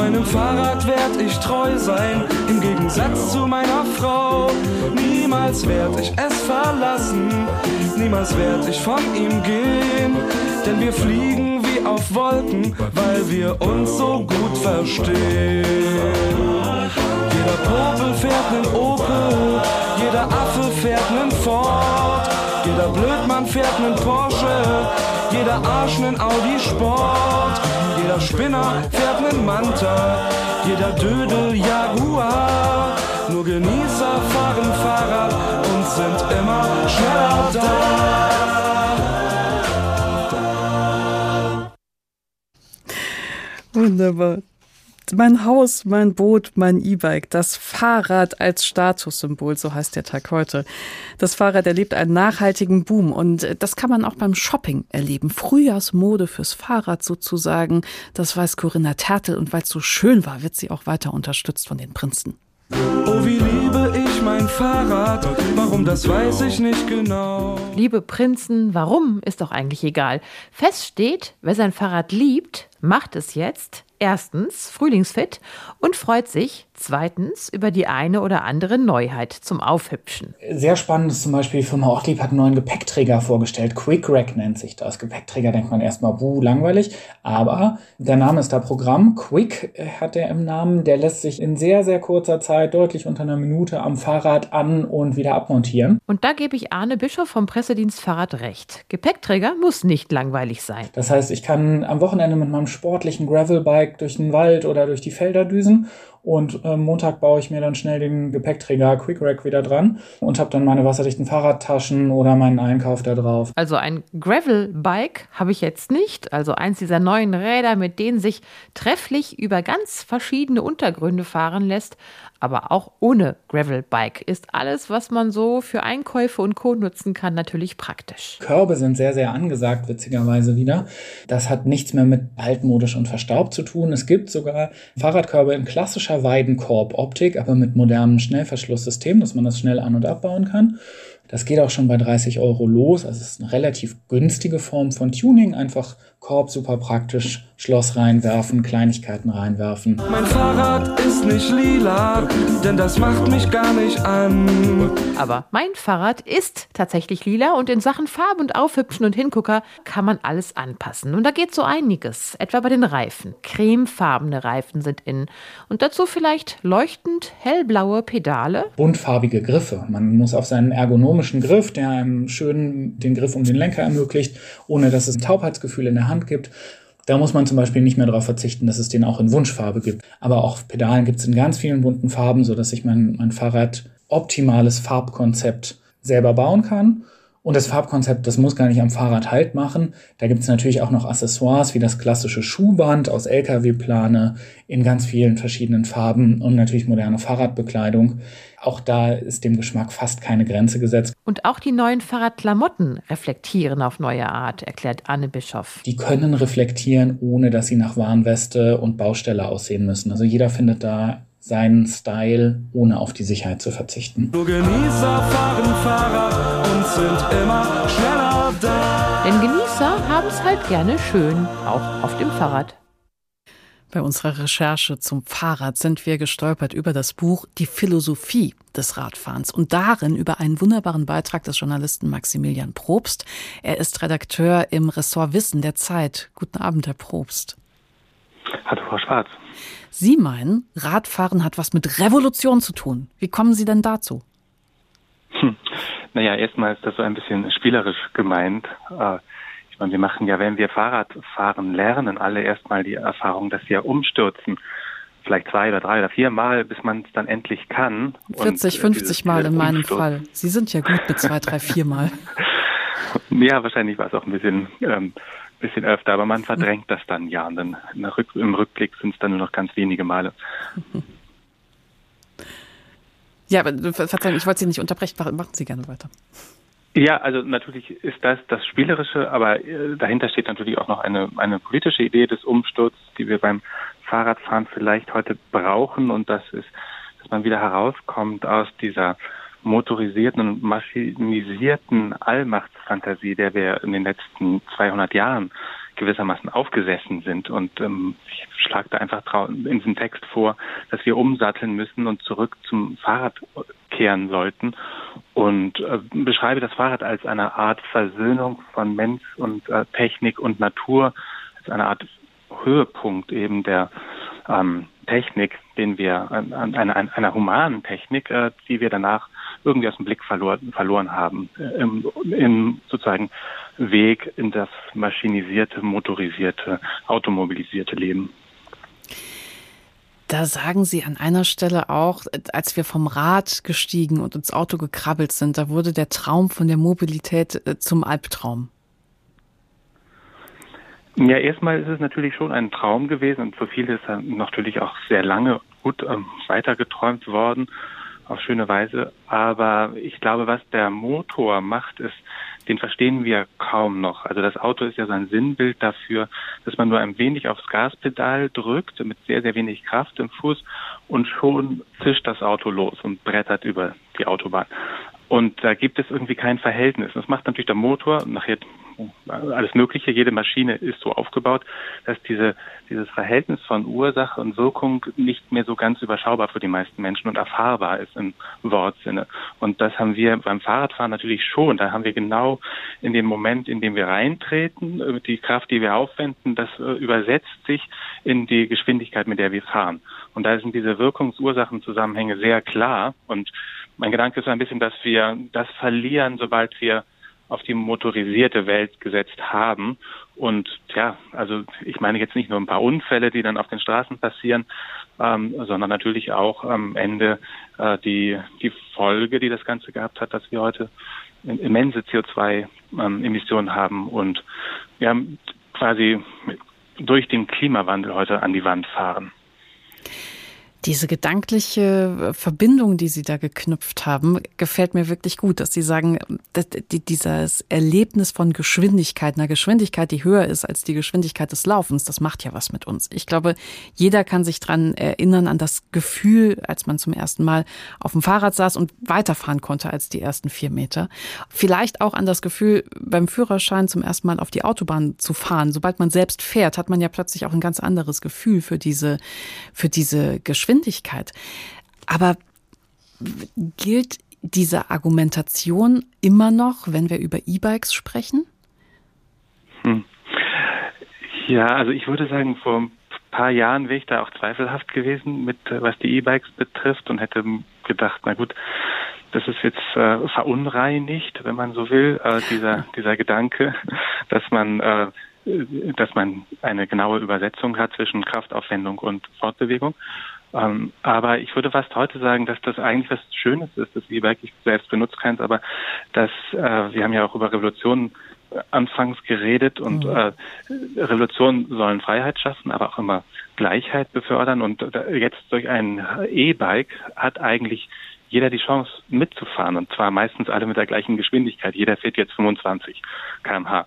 Meinem Fahrrad werd ich treu sein, im Gegensatz zu meiner Frau. Niemals werd ich es verlassen, niemals werd ich von ihm gehen. Denn wir fliegen wie auf Wolken, weil wir uns so gut verstehen. Jeder Popel fährt nen Opel, jeder Affe fährt nen Ford, jeder Blödmann fährt nen Porsche, jeder Arsch nen Audi Sport. Jeder Spinner fährt nen Manta, jeder Dödel Jaguar. Nur Genießer fahren Fahrrad und sind immer schneller da. Wunderbar mein Haus, mein Boot, mein E-Bike, das Fahrrad als Statussymbol, so heißt der Tag heute. Das Fahrrad erlebt einen nachhaltigen Boom und das kann man auch beim Shopping erleben. Frühjahrsmode fürs Fahrrad sozusagen. Das weiß Corinna Tertel und weil es so schön war, wird sie auch weiter unterstützt von den Prinzen. Oh, wie liebe ich mein Fahrrad, warum das weiß ich nicht genau. Liebe Prinzen, warum ist doch eigentlich egal. Fest steht, wer sein Fahrrad liebt, macht es jetzt erstens frühlingsfit und freut sich Zweitens über die eine oder andere Neuheit zum Aufhübschen. Sehr spannend ist zum Beispiel, die Firma Ortlieb hat einen neuen Gepäckträger vorgestellt. Quick Rack nennt sich das. Gepäckträger denkt man erstmal, buh, langweilig. Aber der Name ist da Programm. Quick hat er im Namen. Der lässt sich in sehr, sehr kurzer Zeit, deutlich unter einer Minute, am Fahrrad an- und wieder abmontieren. Und da gebe ich Arne Bischof vom Pressedienst Fahrrad recht. Gepäckträger muss nicht langweilig sein. Das heißt, ich kann am Wochenende mit meinem sportlichen Gravelbike durch den Wald oder durch die Felder düsen und äh, Montag baue ich mir dann schnell den Gepäckträger Quick Rack wieder dran und habe dann meine wasserdichten Fahrradtaschen oder meinen Einkauf da drauf. Also ein Gravel-Bike habe ich jetzt nicht. Also eins dieser neuen Räder, mit denen sich trefflich über ganz verschiedene Untergründe fahren lässt. Aber auch ohne Gravel-Bike ist alles, was man so für Einkäufe und Co. nutzen kann, natürlich praktisch. Körbe sind sehr, sehr angesagt, witzigerweise wieder. Das hat nichts mehr mit altmodisch und verstaubt zu tun. Es gibt sogar Fahrradkörbe in klassischer Weidenkorb-Optik, aber mit modernem Schnellverschlusssystem, dass man das schnell an- und abbauen kann. Das geht auch schon bei 30 Euro los. Also es ist eine relativ günstige Form von Tuning. Einfach Korb super praktisch, Schloss reinwerfen, Kleinigkeiten reinwerfen. Mein Fahrrad ist nicht lila, denn das macht mich gar nicht an. Aber mein Fahrrad ist tatsächlich lila und in Sachen Farbe und Aufhübschen und Hingucker kann man alles anpassen. Und da geht so einiges, etwa bei den Reifen. Cremefarbene Reifen sind in. Und dazu vielleicht leuchtend hellblaue Pedale. Buntfarbige Griffe. Man muss auf seinen ergonomischen Griff, der einem schön den Griff um den Lenker ermöglicht, ohne dass es ein Taubheitsgefühl in der Hand gibt. Da muss man zum Beispiel nicht mehr darauf verzichten, dass es den auch in Wunschfarbe gibt. Aber auch Pedalen gibt es in ganz vielen bunten Farben, sodass ich mein, mein Fahrrad optimales Farbkonzept selber bauen kann. Und das Farbkonzept, das muss gar nicht am Fahrrad Halt machen. Da gibt es natürlich auch noch Accessoires wie das klassische Schuhband aus LKW-Plane in ganz vielen verschiedenen Farben und natürlich moderne Fahrradbekleidung. Auch da ist dem Geschmack fast keine Grenze gesetzt. Und auch die neuen Fahrradklamotten reflektieren auf neue Art, erklärt Anne Bischoff. Die können reflektieren, ohne dass sie nach Warnweste und Baustelle aussehen müssen. Also jeder findet da seinen Style, ohne auf die Sicherheit zu verzichten. Nur Genießer fahren Fahrrad und sind immer schneller da. Denn Genießer haben es halt gerne schön, auch auf dem Fahrrad. Bei unserer Recherche zum Fahrrad sind wir gestolpert über das Buch Die Philosophie des Radfahrens und darin über einen wunderbaren Beitrag des Journalisten Maximilian Probst. Er ist Redakteur im Ressort Wissen der Zeit. Guten Abend, Herr Probst. Hallo, Frau Schwarz. Sie meinen, Radfahren hat was mit Revolution zu tun. Wie kommen Sie denn dazu? Hm. Naja, erstmal ist das so ein bisschen spielerisch gemeint. Äh, ich meine, wir machen ja, wenn wir Fahrradfahren lernen, alle erstmal die Erfahrung, dass wir umstürzen. Vielleicht zwei oder drei oder vier Mal, bis man es dann endlich kann. 40, 50 Mal in meinem Umsturz. Fall. Sie sind ja gut mit zwei, drei, vier Mal. ja, wahrscheinlich war es auch ein bisschen ähm, bisschen öfter, aber man verdrängt das dann ja. Und dann im Rückblick sind es dann nur noch ganz wenige Male. Ja, aber Verzeihung, ich wollte Sie nicht unterbrechen. Machen Sie gerne weiter. Ja, also natürlich ist das das Spielerische, aber äh, dahinter steht natürlich auch noch eine, eine politische Idee des Umsturzes, die wir beim Fahrradfahren vielleicht heute brauchen und das ist, dass man wieder herauskommt aus dieser motorisierten und maschinisierten Allmachtsfantasie, der wir in den letzten 200 Jahren gewissermaßen aufgesessen sind. Und ähm, ich schlage da einfach in diesem Text vor, dass wir umsatteln müssen und zurück zum Fahrrad kehren sollten und äh, beschreibe das Fahrrad als eine Art Versöhnung von Mensch und äh, Technik und Natur, als eine Art Höhepunkt eben der ähm, Technik, den wir an, an einer, einer humanen Technik, äh, die wir danach irgendwie aus dem Blick verloren, verloren haben, äh, im, im sozusagen Weg in das maschinisierte, motorisierte, automobilisierte Leben. Da sagen Sie an einer Stelle auch, als wir vom Rad gestiegen und ins Auto gekrabbelt sind, da wurde der Traum von der Mobilität äh, zum Albtraum. Ja, erstmal ist es natürlich schon ein Traum gewesen und für viele ist er natürlich auch sehr lange gut ähm, weitergeträumt worden auf schöne Weise. Aber ich glaube, was der Motor macht, ist, den verstehen wir kaum noch. Also das Auto ist ja so ein Sinnbild dafür, dass man nur ein wenig aufs Gaspedal drückt, mit sehr, sehr wenig Kraft im Fuß und schon zischt das Auto los und brettert über die Autobahn. Und da gibt es irgendwie kein Verhältnis. Das macht natürlich der Motor, nachher alles Mögliche. Jede Maschine ist so aufgebaut, dass diese, dieses Verhältnis von Ursache und Wirkung nicht mehr so ganz überschaubar für die meisten Menschen und erfahrbar ist im Wortsinne. Und das haben wir beim Fahrradfahren natürlich schon. Da haben wir genau in dem Moment, in dem wir reintreten, äh, die Kraft, die wir aufwenden, das äh, übersetzt sich in die Geschwindigkeit, mit der wir fahren. Und da sind diese Wirkungsursachenzusammenhänge sehr klar. Und mein Gedanke ist ein bisschen, dass wir das verlieren, sobald wir auf die motorisierte Welt gesetzt haben. Und ja, also ich meine jetzt nicht nur ein paar Unfälle, die dann auf den Straßen passieren, ähm, sondern natürlich auch am Ende äh, die, die Folge, die das Ganze gehabt hat, dass wir heute immense CO2-Emissionen ähm, haben und wir haben quasi durch den Klimawandel heute an die Wand fahren. Diese gedankliche Verbindung, die Sie da geknüpft haben, gefällt mir wirklich gut, dass Sie sagen, dass dieses Erlebnis von Geschwindigkeit, einer Geschwindigkeit, die höher ist als die Geschwindigkeit des Laufens, das macht ja was mit uns. Ich glaube, jeder kann sich dran erinnern an das Gefühl, als man zum ersten Mal auf dem Fahrrad saß und weiterfahren konnte als die ersten vier Meter. Vielleicht auch an das Gefühl, beim Führerschein zum ersten Mal auf die Autobahn zu fahren. Sobald man selbst fährt, hat man ja plötzlich auch ein ganz anderes Gefühl für diese, für diese Geschwindigkeit. Geschwindigkeit. Aber gilt diese Argumentation immer noch, wenn wir über E-Bikes sprechen? Hm. Ja, also ich würde sagen, vor ein paar Jahren wäre ich da auch zweifelhaft gewesen, mit was die E-Bikes betrifft und hätte gedacht, na gut, das ist jetzt äh, verunreinigt, wenn man so will, äh, dieser dieser Gedanke, dass man äh, dass man eine genaue Übersetzung hat zwischen Kraftaufwendung und Fortbewegung. Ähm, aber ich würde fast heute sagen, dass das eigentlich was Schönes ist, das E-Bike. Ich selbst benutze keins, aber dass äh, wir haben ja auch über Revolutionen äh, anfangs geredet und mhm. äh, Revolutionen sollen Freiheit schaffen, aber auch immer Gleichheit befördern. Und äh, jetzt durch ein E-Bike hat eigentlich jeder die Chance mitzufahren und zwar meistens alle mit der gleichen Geschwindigkeit. Jeder fährt jetzt 25 kmh.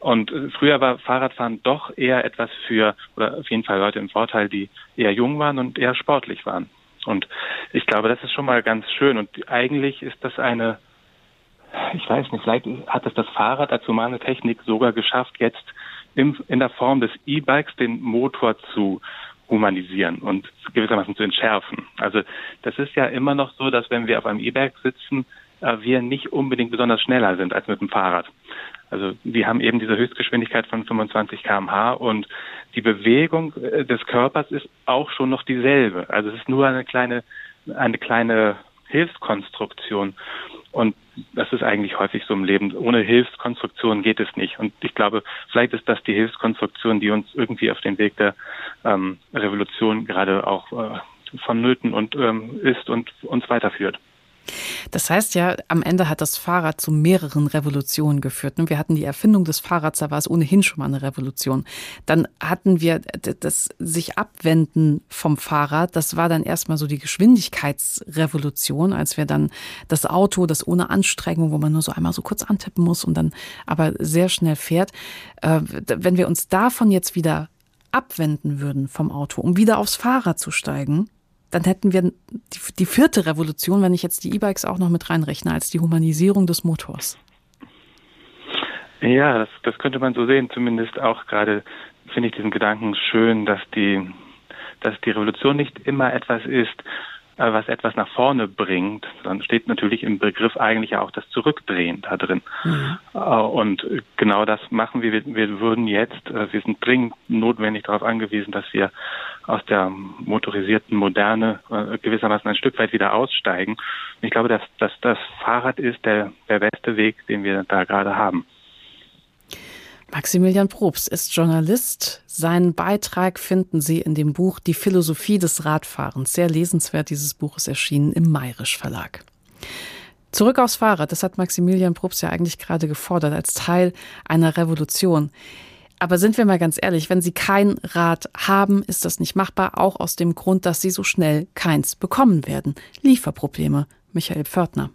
Und äh, früher war Fahrradfahren doch eher etwas für, oder auf jeden Fall Leute im Vorteil, die eher jung waren und eher sportlich waren. Und ich glaube, das ist schon mal ganz schön. Und eigentlich ist das eine, ich weiß nicht, vielleicht hat es das Fahrrad als humane Technik sogar geschafft, jetzt in, der Form des E-Bikes den Motor zu humanisieren und gewissermaßen zu entschärfen. Also das ist ja immer noch so, dass wenn wir auf einem E-Bike sitzen, äh, wir nicht unbedingt besonders schneller sind als mit dem Fahrrad. Also die haben eben diese Höchstgeschwindigkeit von 25 kmh und die Bewegung äh, des Körpers ist auch schon noch dieselbe. Also es ist nur eine kleine, eine kleine Hilfskonstruktion. Und das ist eigentlich häufig so im Leben. Ohne Hilfskonstruktion geht es nicht. Und ich glaube, vielleicht ist das die Hilfskonstruktion, die uns irgendwie auf den Weg der ähm, Revolution gerade auch äh, vonnöten und ähm, ist und uns weiterführt. Das heißt ja, am Ende hat das Fahrrad zu mehreren Revolutionen geführt. Wir hatten die Erfindung des Fahrrads, da war es ohnehin schon mal eine Revolution. Dann hatten wir das sich abwenden vom Fahrrad. Das war dann erstmal so die Geschwindigkeitsrevolution, als wir dann das Auto, das ohne Anstrengung, wo man nur so einmal so kurz antippen muss und dann aber sehr schnell fährt. Äh, wenn wir uns davon jetzt wieder abwenden würden vom Auto, um wieder aufs Fahrrad zu steigen, dann hätten wir die, die vierte Revolution, wenn ich jetzt die E-Bikes auch noch mit reinrechne, als die Humanisierung des Motors. Ja, das, das könnte man so sehen. Zumindest auch gerade finde ich diesen Gedanken schön, dass die, dass die Revolution nicht immer etwas ist, äh, was etwas nach vorne bringt, dann steht natürlich im Begriff eigentlich auch das Zurückdrehen da drin. Mhm. Äh, und genau das machen wir. Wir würden jetzt, äh, wir sind dringend notwendig darauf angewiesen, dass wir aus der motorisierten Moderne gewissermaßen ein Stück weit wieder aussteigen. Und ich glaube, dass, dass das Fahrrad ist der, der beste Weg, den wir da gerade haben. Maximilian Probst ist Journalist. Seinen Beitrag finden Sie in dem Buch Die Philosophie des Radfahrens. Sehr lesenswert. Dieses Buch ist erschienen im Mayrisch Verlag. Zurück aufs Fahrrad. Das hat Maximilian Probst ja eigentlich gerade gefordert als Teil einer Revolution. Aber sind wir mal ganz ehrlich, wenn Sie kein Rad haben, ist das nicht machbar, auch aus dem Grund, dass Sie so schnell keins bekommen werden. Lieferprobleme. Michael Pförtner.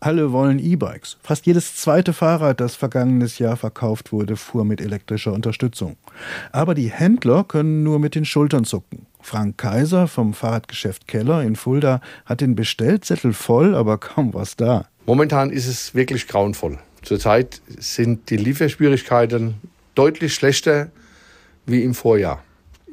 Alle wollen E-Bikes. Fast jedes zweite Fahrrad, das vergangenes Jahr verkauft wurde, fuhr mit elektrischer Unterstützung. Aber die Händler können nur mit den Schultern zucken. Frank Kaiser vom Fahrradgeschäft Keller in Fulda hat den Bestellzettel voll, aber kaum was da. Momentan ist es wirklich grauenvoll. Zurzeit sind die Lieferschwierigkeiten deutlich schlechter wie im Vorjahr.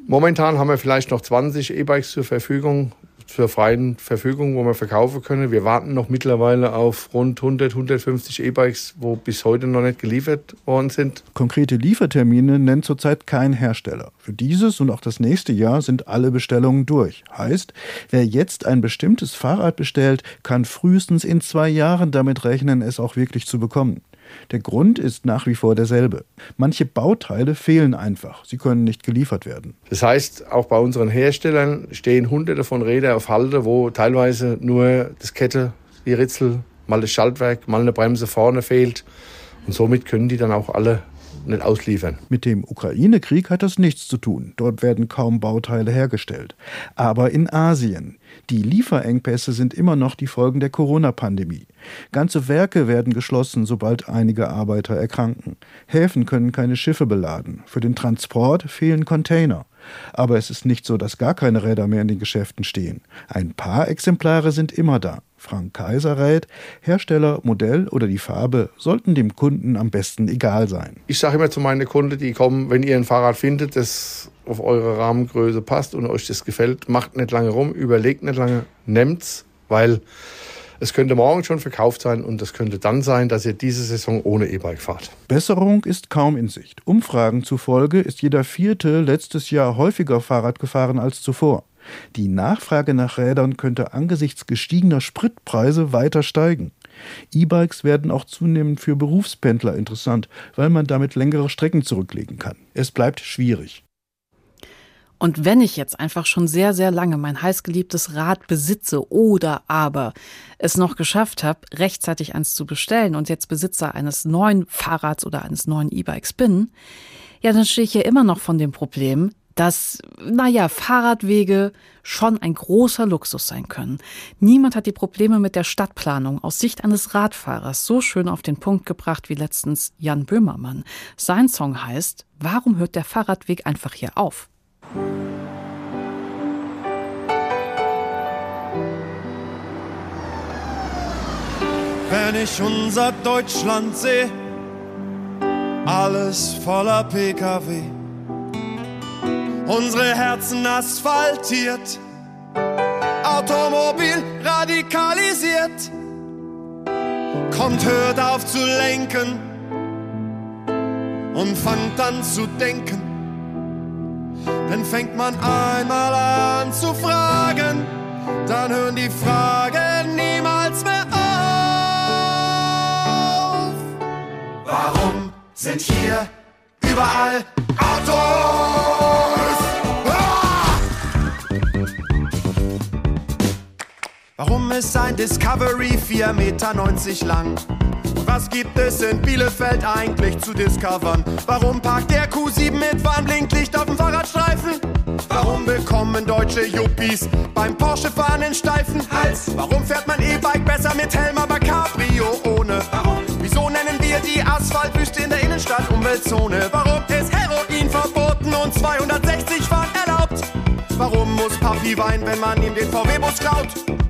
Momentan haben wir vielleicht noch 20 E-Bikes zur Verfügung, zur freien Verfügung, wo wir verkaufen können. Wir warten noch mittlerweile auf rund 100, 150 E-Bikes, wo bis heute noch nicht geliefert worden sind. Konkrete Liefertermine nennt zurzeit kein Hersteller. Für dieses und auch das nächste Jahr sind alle Bestellungen durch. Heißt, wer jetzt ein bestimmtes Fahrrad bestellt, kann frühestens in zwei Jahren damit rechnen, es auch wirklich zu bekommen. Der Grund ist nach wie vor derselbe. Manche Bauteile fehlen einfach. Sie können nicht geliefert werden. Das heißt, auch bei unseren Herstellern stehen hunderte von Rädern auf Halde, wo teilweise nur das Kette, die Ritzel, mal das Schaltwerk, mal eine Bremse vorne fehlt. Und somit können die dann auch alle nicht ausliefern. Mit dem Ukraine-Krieg hat das nichts zu tun. Dort werden kaum Bauteile hergestellt. Aber in Asien. Die Lieferengpässe sind immer noch die Folgen der Corona-Pandemie. Ganze Werke werden geschlossen, sobald einige Arbeiter erkranken. Häfen können keine Schiffe beladen. Für den Transport fehlen Container. Aber es ist nicht so, dass gar keine Räder mehr in den Geschäften stehen. Ein paar Exemplare sind immer da. Frank Kaiser rät, Hersteller, Modell oder die Farbe sollten dem Kunden am besten egal sein. Ich sage immer zu meinen Kunden, die kommen, wenn ihr ein Fahrrad findet, das auf eure Rahmengröße passt und euch das gefällt, macht nicht lange rum, überlegt nicht lange, nehmt's, weil es könnte morgen schon verkauft sein und es könnte dann sein, dass ihr diese Saison ohne E-Bike fahrt. Besserung ist kaum in Sicht. Umfragen zufolge ist jeder Vierte letztes Jahr häufiger Fahrrad gefahren als zuvor. Die Nachfrage nach Rädern könnte angesichts gestiegener Spritpreise weiter steigen. E-Bikes werden auch zunehmend für Berufspendler interessant, weil man damit längere Strecken zurücklegen kann. Es bleibt schwierig. Und wenn ich jetzt einfach schon sehr, sehr lange mein heißgeliebtes Rad besitze oder aber es noch geschafft habe, rechtzeitig eins zu bestellen und jetzt Besitzer eines neuen Fahrrads oder eines neuen E-Bikes bin, ja, dann stehe ich hier immer noch von dem Problem, dass, naja, Fahrradwege schon ein großer Luxus sein können. Niemand hat die Probleme mit der Stadtplanung aus Sicht eines Radfahrers so schön auf den Punkt gebracht wie letztens Jan Böhmermann. Sein Song heißt, warum hört der Fahrradweg einfach hier auf? Wenn ich unser Deutschland sehe, alles voller Pkw, unsere Herzen asphaltiert, Automobil radikalisiert, kommt, hört auf zu lenken und fangt an zu denken denn fängt man einmal an zu fragen, dann hören die Fragen niemals mehr auf. Warum sind hier überall Autos? Warum ist ein Discovery 4,90 Meter lang? Was gibt es in Bielefeld eigentlich zu discovern? Warum parkt der Q7 mit Warnblinklicht auf dem Fahrradstreifen? Warum bekommen deutsche Yuppies beim Porsche-Fahren einen steifen Hals? Warum fährt man E-Bike besser mit Helm, aber Cabrio ohne? Warum? Wieso nennen wir die Asphaltwüste in der Innenstadt Umweltzone? Warum ist Heroin verboten und 260 fahren erlaubt? Warum muss Papi weinen, wenn man ihm den VW-Bus klaut?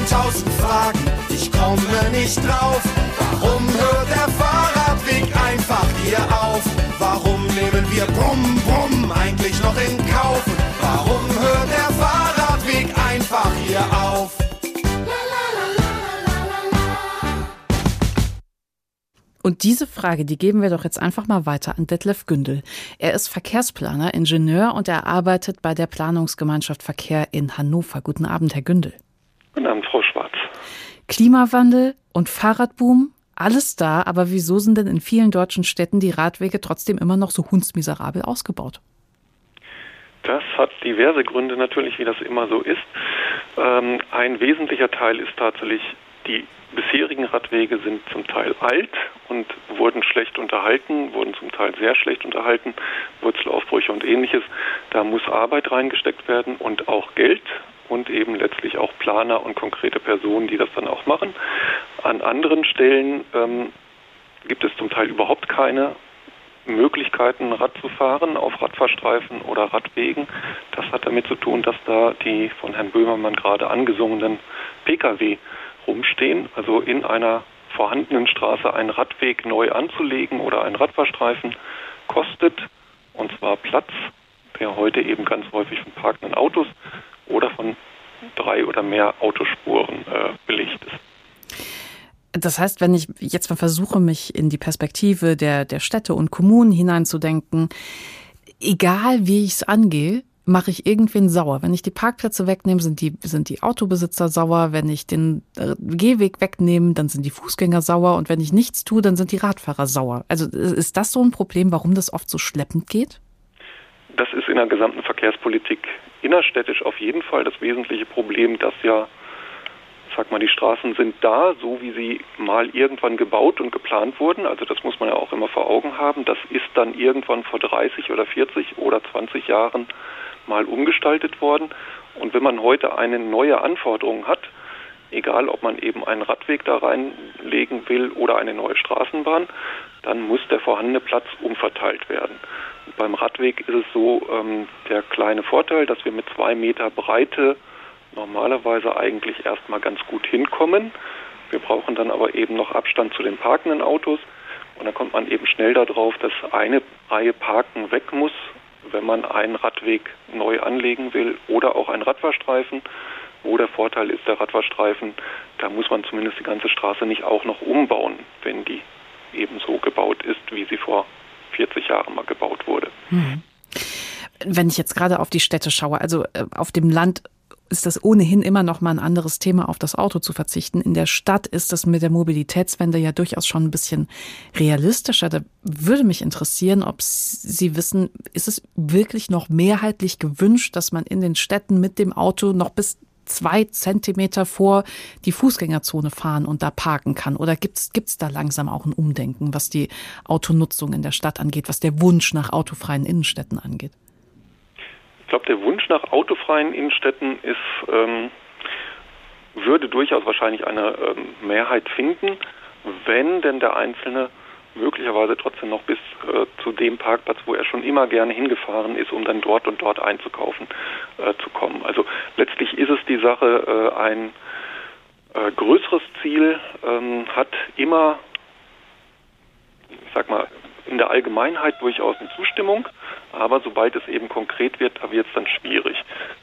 1000 Fragen, ich komme nicht drauf. Warum hört der Fahrradweg einfach hier auf? Warum nehmen wir Brumm Brumm eigentlich noch in Kauf? Warum hört der Fahrradweg einfach hier auf? Und diese Frage, die geben wir doch jetzt einfach mal weiter an Detlef Gündel. Er ist Verkehrsplaner, Ingenieur und er arbeitet bei der Planungsgemeinschaft Verkehr in Hannover. Guten Abend, Herr Gündel. Guten Abend, Frau Schwarz. Klimawandel und Fahrradboom, alles da, aber wieso sind denn in vielen deutschen Städten die Radwege trotzdem immer noch so hundsmiserabel ausgebaut? Das hat diverse Gründe natürlich, wie das immer so ist. Ähm, ein wesentlicher Teil ist tatsächlich, die bisherigen Radwege sind zum Teil alt und wurden schlecht unterhalten, wurden zum Teil sehr schlecht unterhalten, Wurzelaufbrüche und ähnliches. Da muss Arbeit reingesteckt werden und auch Geld und eben letztlich auch Planer und konkrete Personen, die das dann auch machen. An anderen Stellen ähm, gibt es zum Teil überhaupt keine Möglichkeiten, Rad zu fahren auf Radfahrstreifen oder Radwegen. Das hat damit zu tun, dass da die von Herrn Böhmermann gerade angesungenen Pkw rumstehen. Also in einer vorhandenen Straße einen Radweg neu anzulegen oder einen Radfahrstreifen kostet, und zwar Platz, der heute eben ganz häufig von parkenden Autos oder von drei oder mehr Autospuren äh, belegt ist. Das heißt, wenn ich jetzt mal versuche, mich in die Perspektive der, der Städte und Kommunen hineinzudenken, egal wie ich es angehe, mache ich irgendwen sauer. Wenn ich die Parkplätze wegnehme, sind die, sind die Autobesitzer sauer. Wenn ich den äh, Gehweg wegnehme, dann sind die Fußgänger sauer. Und wenn ich nichts tue, dann sind die Radfahrer sauer. Also ist das so ein Problem, warum das oft so schleppend geht? Das ist in der gesamten Verkehrspolitik innerstädtisch auf jeden Fall das wesentliche Problem, dass ja sag mal, die Straßen sind da, so wie sie mal irgendwann gebaut und geplant wurden. Also das muss man ja auch immer vor Augen haben. Das ist dann irgendwann vor 30 oder 40 oder 20 Jahren mal umgestaltet worden. Und wenn man heute eine neue Anforderung hat, egal ob man eben einen Radweg da reinlegen will oder eine neue Straßenbahn, dann muss der vorhandene Platz umverteilt werden. Und beim Radweg ist es so ähm, der kleine Vorteil, dass wir mit zwei Meter Breite normalerweise eigentlich erstmal ganz gut hinkommen. Wir brauchen dann aber eben noch Abstand zu den parkenden Autos. Und dann kommt man eben schnell darauf, dass eine Reihe Parken weg muss, wenn man einen Radweg neu anlegen will oder auch einen Radfahrstreifen. Wo der Vorteil ist, der Radfahrstreifen, da muss man zumindest die ganze Straße nicht auch noch umbauen, wenn die eben so gebaut ist, wie sie vor 40 Jahren mal gebaut wurde. Hm. Wenn ich jetzt gerade auf die Städte schaue, also äh, auf dem Land ist das ohnehin immer noch mal ein anderes Thema, auf das Auto zu verzichten. In der Stadt ist das mit der Mobilitätswende ja durchaus schon ein bisschen realistischer. Da würde mich interessieren, ob Sie wissen, ist es wirklich noch mehrheitlich gewünscht, dass man in den Städten mit dem Auto noch bis zwei Zentimeter vor die Fußgängerzone fahren und da parken kann? Oder gibt es da langsam auch ein Umdenken, was die Autonutzung in der Stadt angeht, was der Wunsch nach autofreien Innenstädten angeht? Ich glaube, der Wunsch nach autofreien Innenstädten ist, ähm, würde durchaus wahrscheinlich eine ähm, Mehrheit finden, wenn denn der Einzelne möglicherweise trotzdem noch bis äh, zu dem Parkplatz, wo er schon immer gerne hingefahren ist, um dann dort und dort einzukaufen, äh, zu kommen. Also letztlich ist es die Sache, äh, ein äh, größeres Ziel ähm, hat immer, ich sag mal, in der Allgemeinheit durchaus eine Zustimmung, aber sobald es eben konkret wird, da wird es dann schwierig.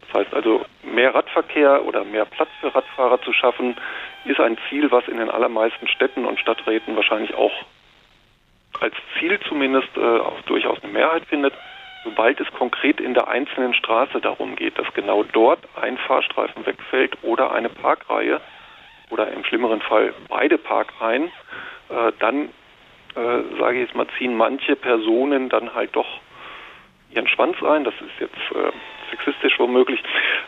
Das heißt also, mehr Radverkehr oder mehr Platz für Radfahrer zu schaffen, ist ein Ziel, was in den allermeisten Städten und Stadträten wahrscheinlich auch als Ziel zumindest äh, auch durchaus eine Mehrheit findet. Sobald es konkret in der einzelnen Straße darum geht, dass genau dort ein Fahrstreifen wegfällt oder eine Parkreihe oder im schlimmeren Fall beide Parkreihen, äh, dann äh, sage ich jetzt mal, ziehen manche Personen dann halt doch ihren Schwanz ein. Das ist jetzt äh, sexistisch womöglich.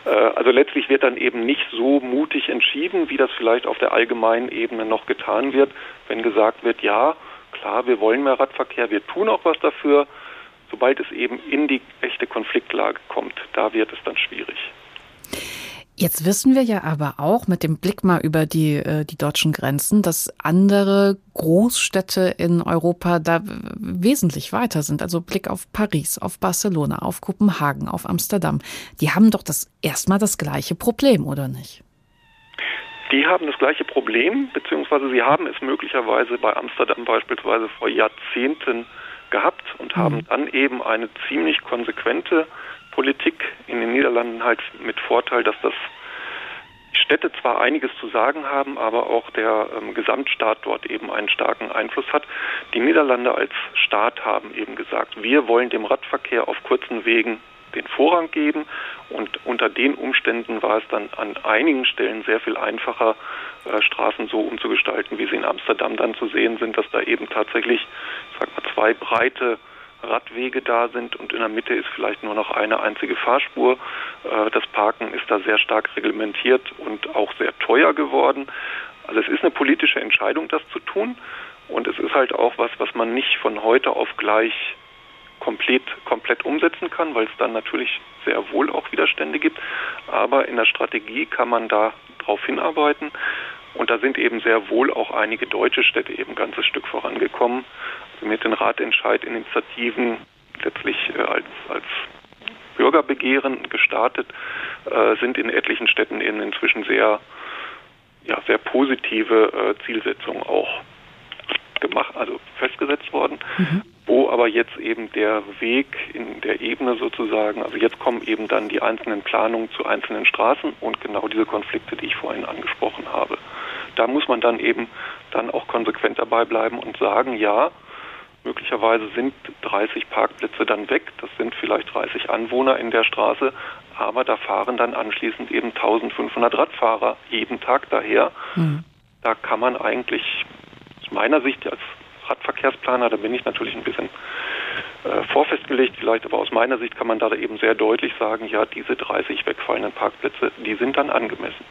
Äh, also letztlich wird dann eben nicht so mutig entschieden, wie das vielleicht auf der allgemeinen Ebene noch getan wird, wenn gesagt wird, ja, klar, wir wollen mehr Radverkehr, wir tun auch was dafür. Sobald es eben in die echte Konfliktlage kommt, da wird es dann schwierig. Jetzt wissen wir ja aber auch mit dem Blick mal über die, äh, die deutschen Grenzen, dass andere Großstädte in Europa da wesentlich weiter sind. Also Blick auf Paris, auf Barcelona, auf Kopenhagen, auf Amsterdam. Die haben doch das erstmal das gleiche Problem, oder nicht? Die haben das gleiche Problem, beziehungsweise sie haben es möglicherweise bei Amsterdam beispielsweise vor Jahrzehnten gehabt und haben mhm. dann eben eine ziemlich konsequente Politik in den Niederlanden halt mit Vorteil, dass das die Städte zwar einiges zu sagen haben, aber auch der ähm, Gesamtstaat dort eben einen starken Einfluss hat. Die Niederlande als Staat haben eben gesagt, wir wollen dem Radverkehr auf kurzen Wegen den Vorrang geben und unter den Umständen war es dann an einigen Stellen sehr viel einfacher, äh, Straßen so umzugestalten, wie sie in Amsterdam dann zu sehen sind, dass da eben tatsächlich, sag mal, zwei breite Radwege da sind und in der Mitte ist vielleicht nur noch eine einzige Fahrspur. Äh, das Parken ist da sehr stark reglementiert und auch sehr teuer geworden. Also es ist eine politische Entscheidung, das zu tun. Und es ist halt auch was, was man nicht von heute auf gleich komplett, komplett umsetzen kann, weil es dann natürlich sehr wohl auch Widerstände gibt. Aber in der Strategie kann man da drauf hinarbeiten. Und da sind eben sehr wohl auch einige deutsche Städte eben ein ganzes Stück vorangekommen mit den Ratentscheidinitiativen letztlich äh, als, als Bürgerbegehren gestartet, äh, sind in etlichen Städten eben inzwischen sehr ja, sehr positive äh, Zielsetzung auch gemacht, also festgesetzt worden, mhm. wo aber jetzt eben der Weg in der Ebene sozusagen, also jetzt kommen eben dann die einzelnen Planungen zu einzelnen Straßen und genau diese Konflikte, die ich vorhin angesprochen habe. Da muss man dann eben dann auch konsequent dabei bleiben und sagen, ja, möglicherweise sind 30 Parkplätze dann weg, das sind vielleicht 30 Anwohner in der Straße, aber da fahren dann anschließend eben 1500 Radfahrer jeden Tag daher. Mhm. Da kann man eigentlich meiner Sicht als Radverkehrsplaner, da bin ich natürlich ein bisschen äh, vorfestgelegt vielleicht, aber aus meiner Sicht kann man da eben sehr deutlich sagen, ja, diese 30 wegfallenden Parkplätze, die sind dann angemessen.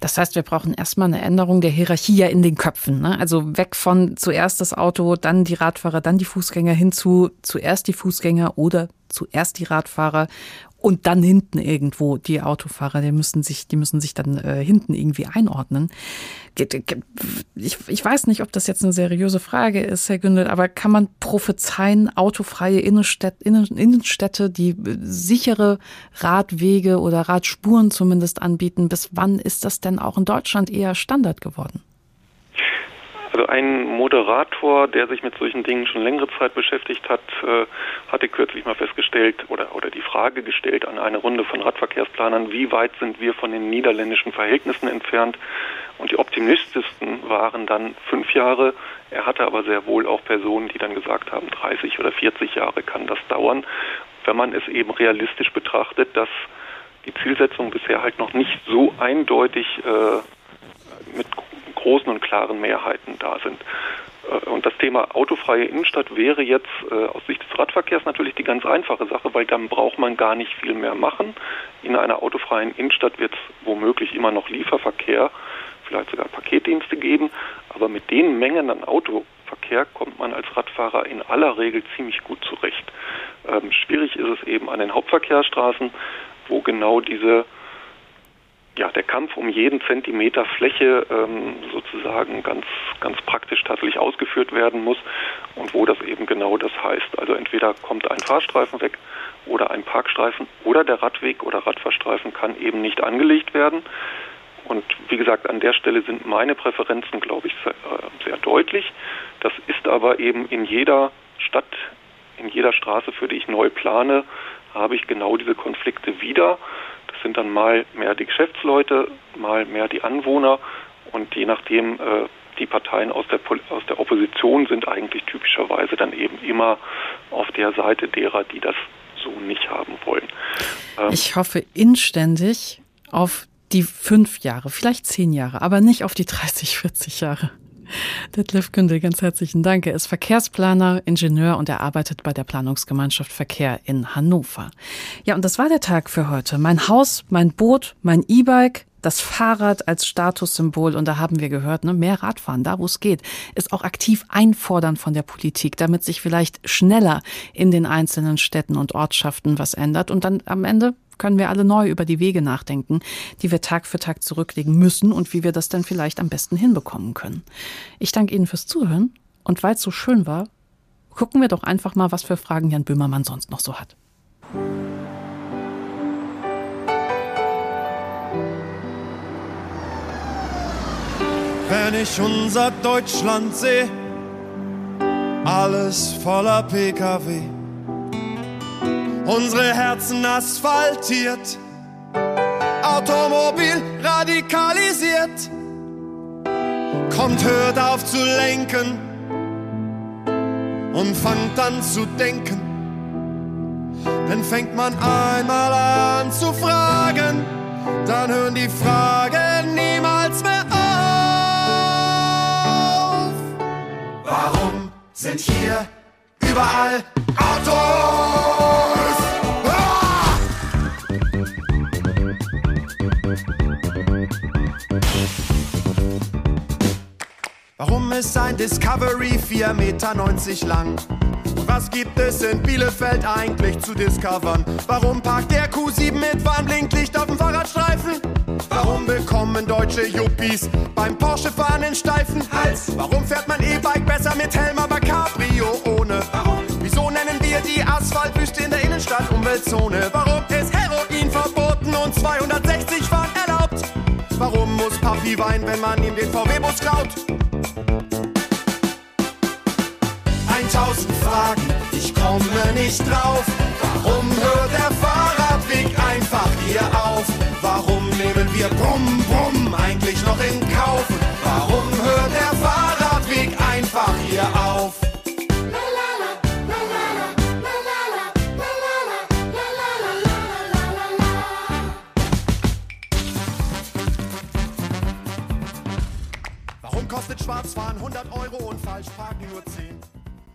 Das heißt, wir brauchen erstmal eine Änderung der Hierarchie ja in den Köpfen. Ne? Also weg von zuerst das Auto, dann die Radfahrer, dann die Fußgänger hin zu zuerst die Fußgänger oder zuerst die Radfahrer und dann hinten irgendwo die Autofahrer, die müssen sich, die müssen sich dann äh, hinten irgendwie einordnen. Ich, ich weiß nicht, ob das jetzt eine seriöse Frage ist, Herr Gündel, aber kann man prophezeien, autofreie Innenstädte, Innenstädte, die sichere Radwege oder Radspuren zumindest anbieten, bis wann ist das denn auch in Deutschland eher Standard geworden? Also ein Moderator, der sich mit solchen Dingen schon längere Zeit beschäftigt hat, äh, hatte kürzlich mal festgestellt oder, oder die Frage gestellt an eine Runde von Radverkehrsplanern, wie weit sind wir von den niederländischen Verhältnissen entfernt? Und die optimistischsten waren dann fünf Jahre. Er hatte aber sehr wohl auch Personen, die dann gesagt haben, 30 oder 40 Jahre kann das dauern, wenn man es eben realistisch betrachtet, dass die Zielsetzungen bisher halt noch nicht so eindeutig äh, mit großen und klaren Mehrheiten da sind. Äh, und das Thema autofreie Innenstadt wäre jetzt äh, aus Sicht des Radverkehrs natürlich die ganz einfache Sache, weil dann braucht man gar nicht viel mehr machen. In einer autofreien Innenstadt wird es womöglich immer noch Lieferverkehr, vielleicht sogar Paketdienste geben, aber mit den Mengen an Autoverkehr kommt man als Radfahrer in aller Regel ziemlich gut zurecht. Ähm, schwierig ist es eben an den Hauptverkehrsstraßen, wo genau diese ja, der Kampf um jeden Zentimeter Fläche ähm, sozusagen ganz, ganz praktisch tatsächlich ausgeführt werden muss und wo das eben genau das heißt. Also entweder kommt ein Fahrstreifen weg oder ein Parkstreifen oder der Radweg oder Radfahrstreifen kann eben nicht angelegt werden. Und wie gesagt, an der Stelle sind meine Präferenzen, glaube ich, sehr, äh, sehr deutlich. Das ist aber eben in jeder Stadt, in jeder Straße, für die ich neu plane, habe ich genau diese Konflikte wieder sind dann mal mehr die Geschäftsleute, mal mehr die Anwohner und je nachdem äh, die Parteien aus der, aus der Opposition sind eigentlich typischerweise dann eben immer auf der Seite derer, die das so nicht haben wollen. Ähm ich hoffe inständig auf die fünf Jahre, vielleicht zehn Jahre, aber nicht auf die 30, 40 Jahre. Detlef Gündel, ganz herzlichen Dank. Er ist Verkehrsplaner, Ingenieur und er arbeitet bei der Planungsgemeinschaft Verkehr in Hannover. Ja, und das war der Tag für heute. Mein Haus, mein Boot, mein E-Bike, das Fahrrad als Statussymbol und da haben wir gehört, ne, mehr Radfahren, da wo es geht, ist auch aktiv einfordern von der Politik, damit sich vielleicht schneller in den einzelnen Städten und Ortschaften was ändert und dann am Ende können wir alle neu über die Wege nachdenken, die wir Tag für Tag zurücklegen müssen und wie wir das dann vielleicht am besten hinbekommen können. Ich danke Ihnen fürs Zuhören und weil es so schön war, gucken wir doch einfach mal, was für Fragen Jan Böhmermann sonst noch so hat. Wenn ich unser Deutschland sehe, alles voller Pkw unsere Herzen asphaltiert, Automobil radikalisiert. Kommt, hört auf zu lenken und fangt an zu denken. Dann fängt man einmal an zu fragen, dann hören die Fragen niemals mehr auf. Warum sind hier überall Autos? Ist ein Discovery 4,90 Meter lang? Und was gibt es in Bielefeld eigentlich zu discovern? Warum parkt der Q7 mit Warnblinklicht auf dem Fahrradstreifen? Warum bekommen deutsche Yuppies beim Porsche-Fahren den steifen Hals? Warum fährt man E-Bike besser mit Helm, aber Cabrio ohne? Warum? Wieso nennen wir die Asphaltwüste in der Innenstadt Umweltzone? Warum ist Heroin verboten und 260 fahren erlaubt? Warum muss muss Papi weinen, wenn man ihm den VW-Bus klaut. 1000 Fragen, ich komme nicht drauf. Warum hört der Fahrradweg einfach hier auf? Warum nehmen wir Brumm Brumm eigentlich noch in Kauf? Warum hört der Fahrradweg einfach hier auf? Warum kostet Schwarzfahren 100 Euro und Falschparken nur 10?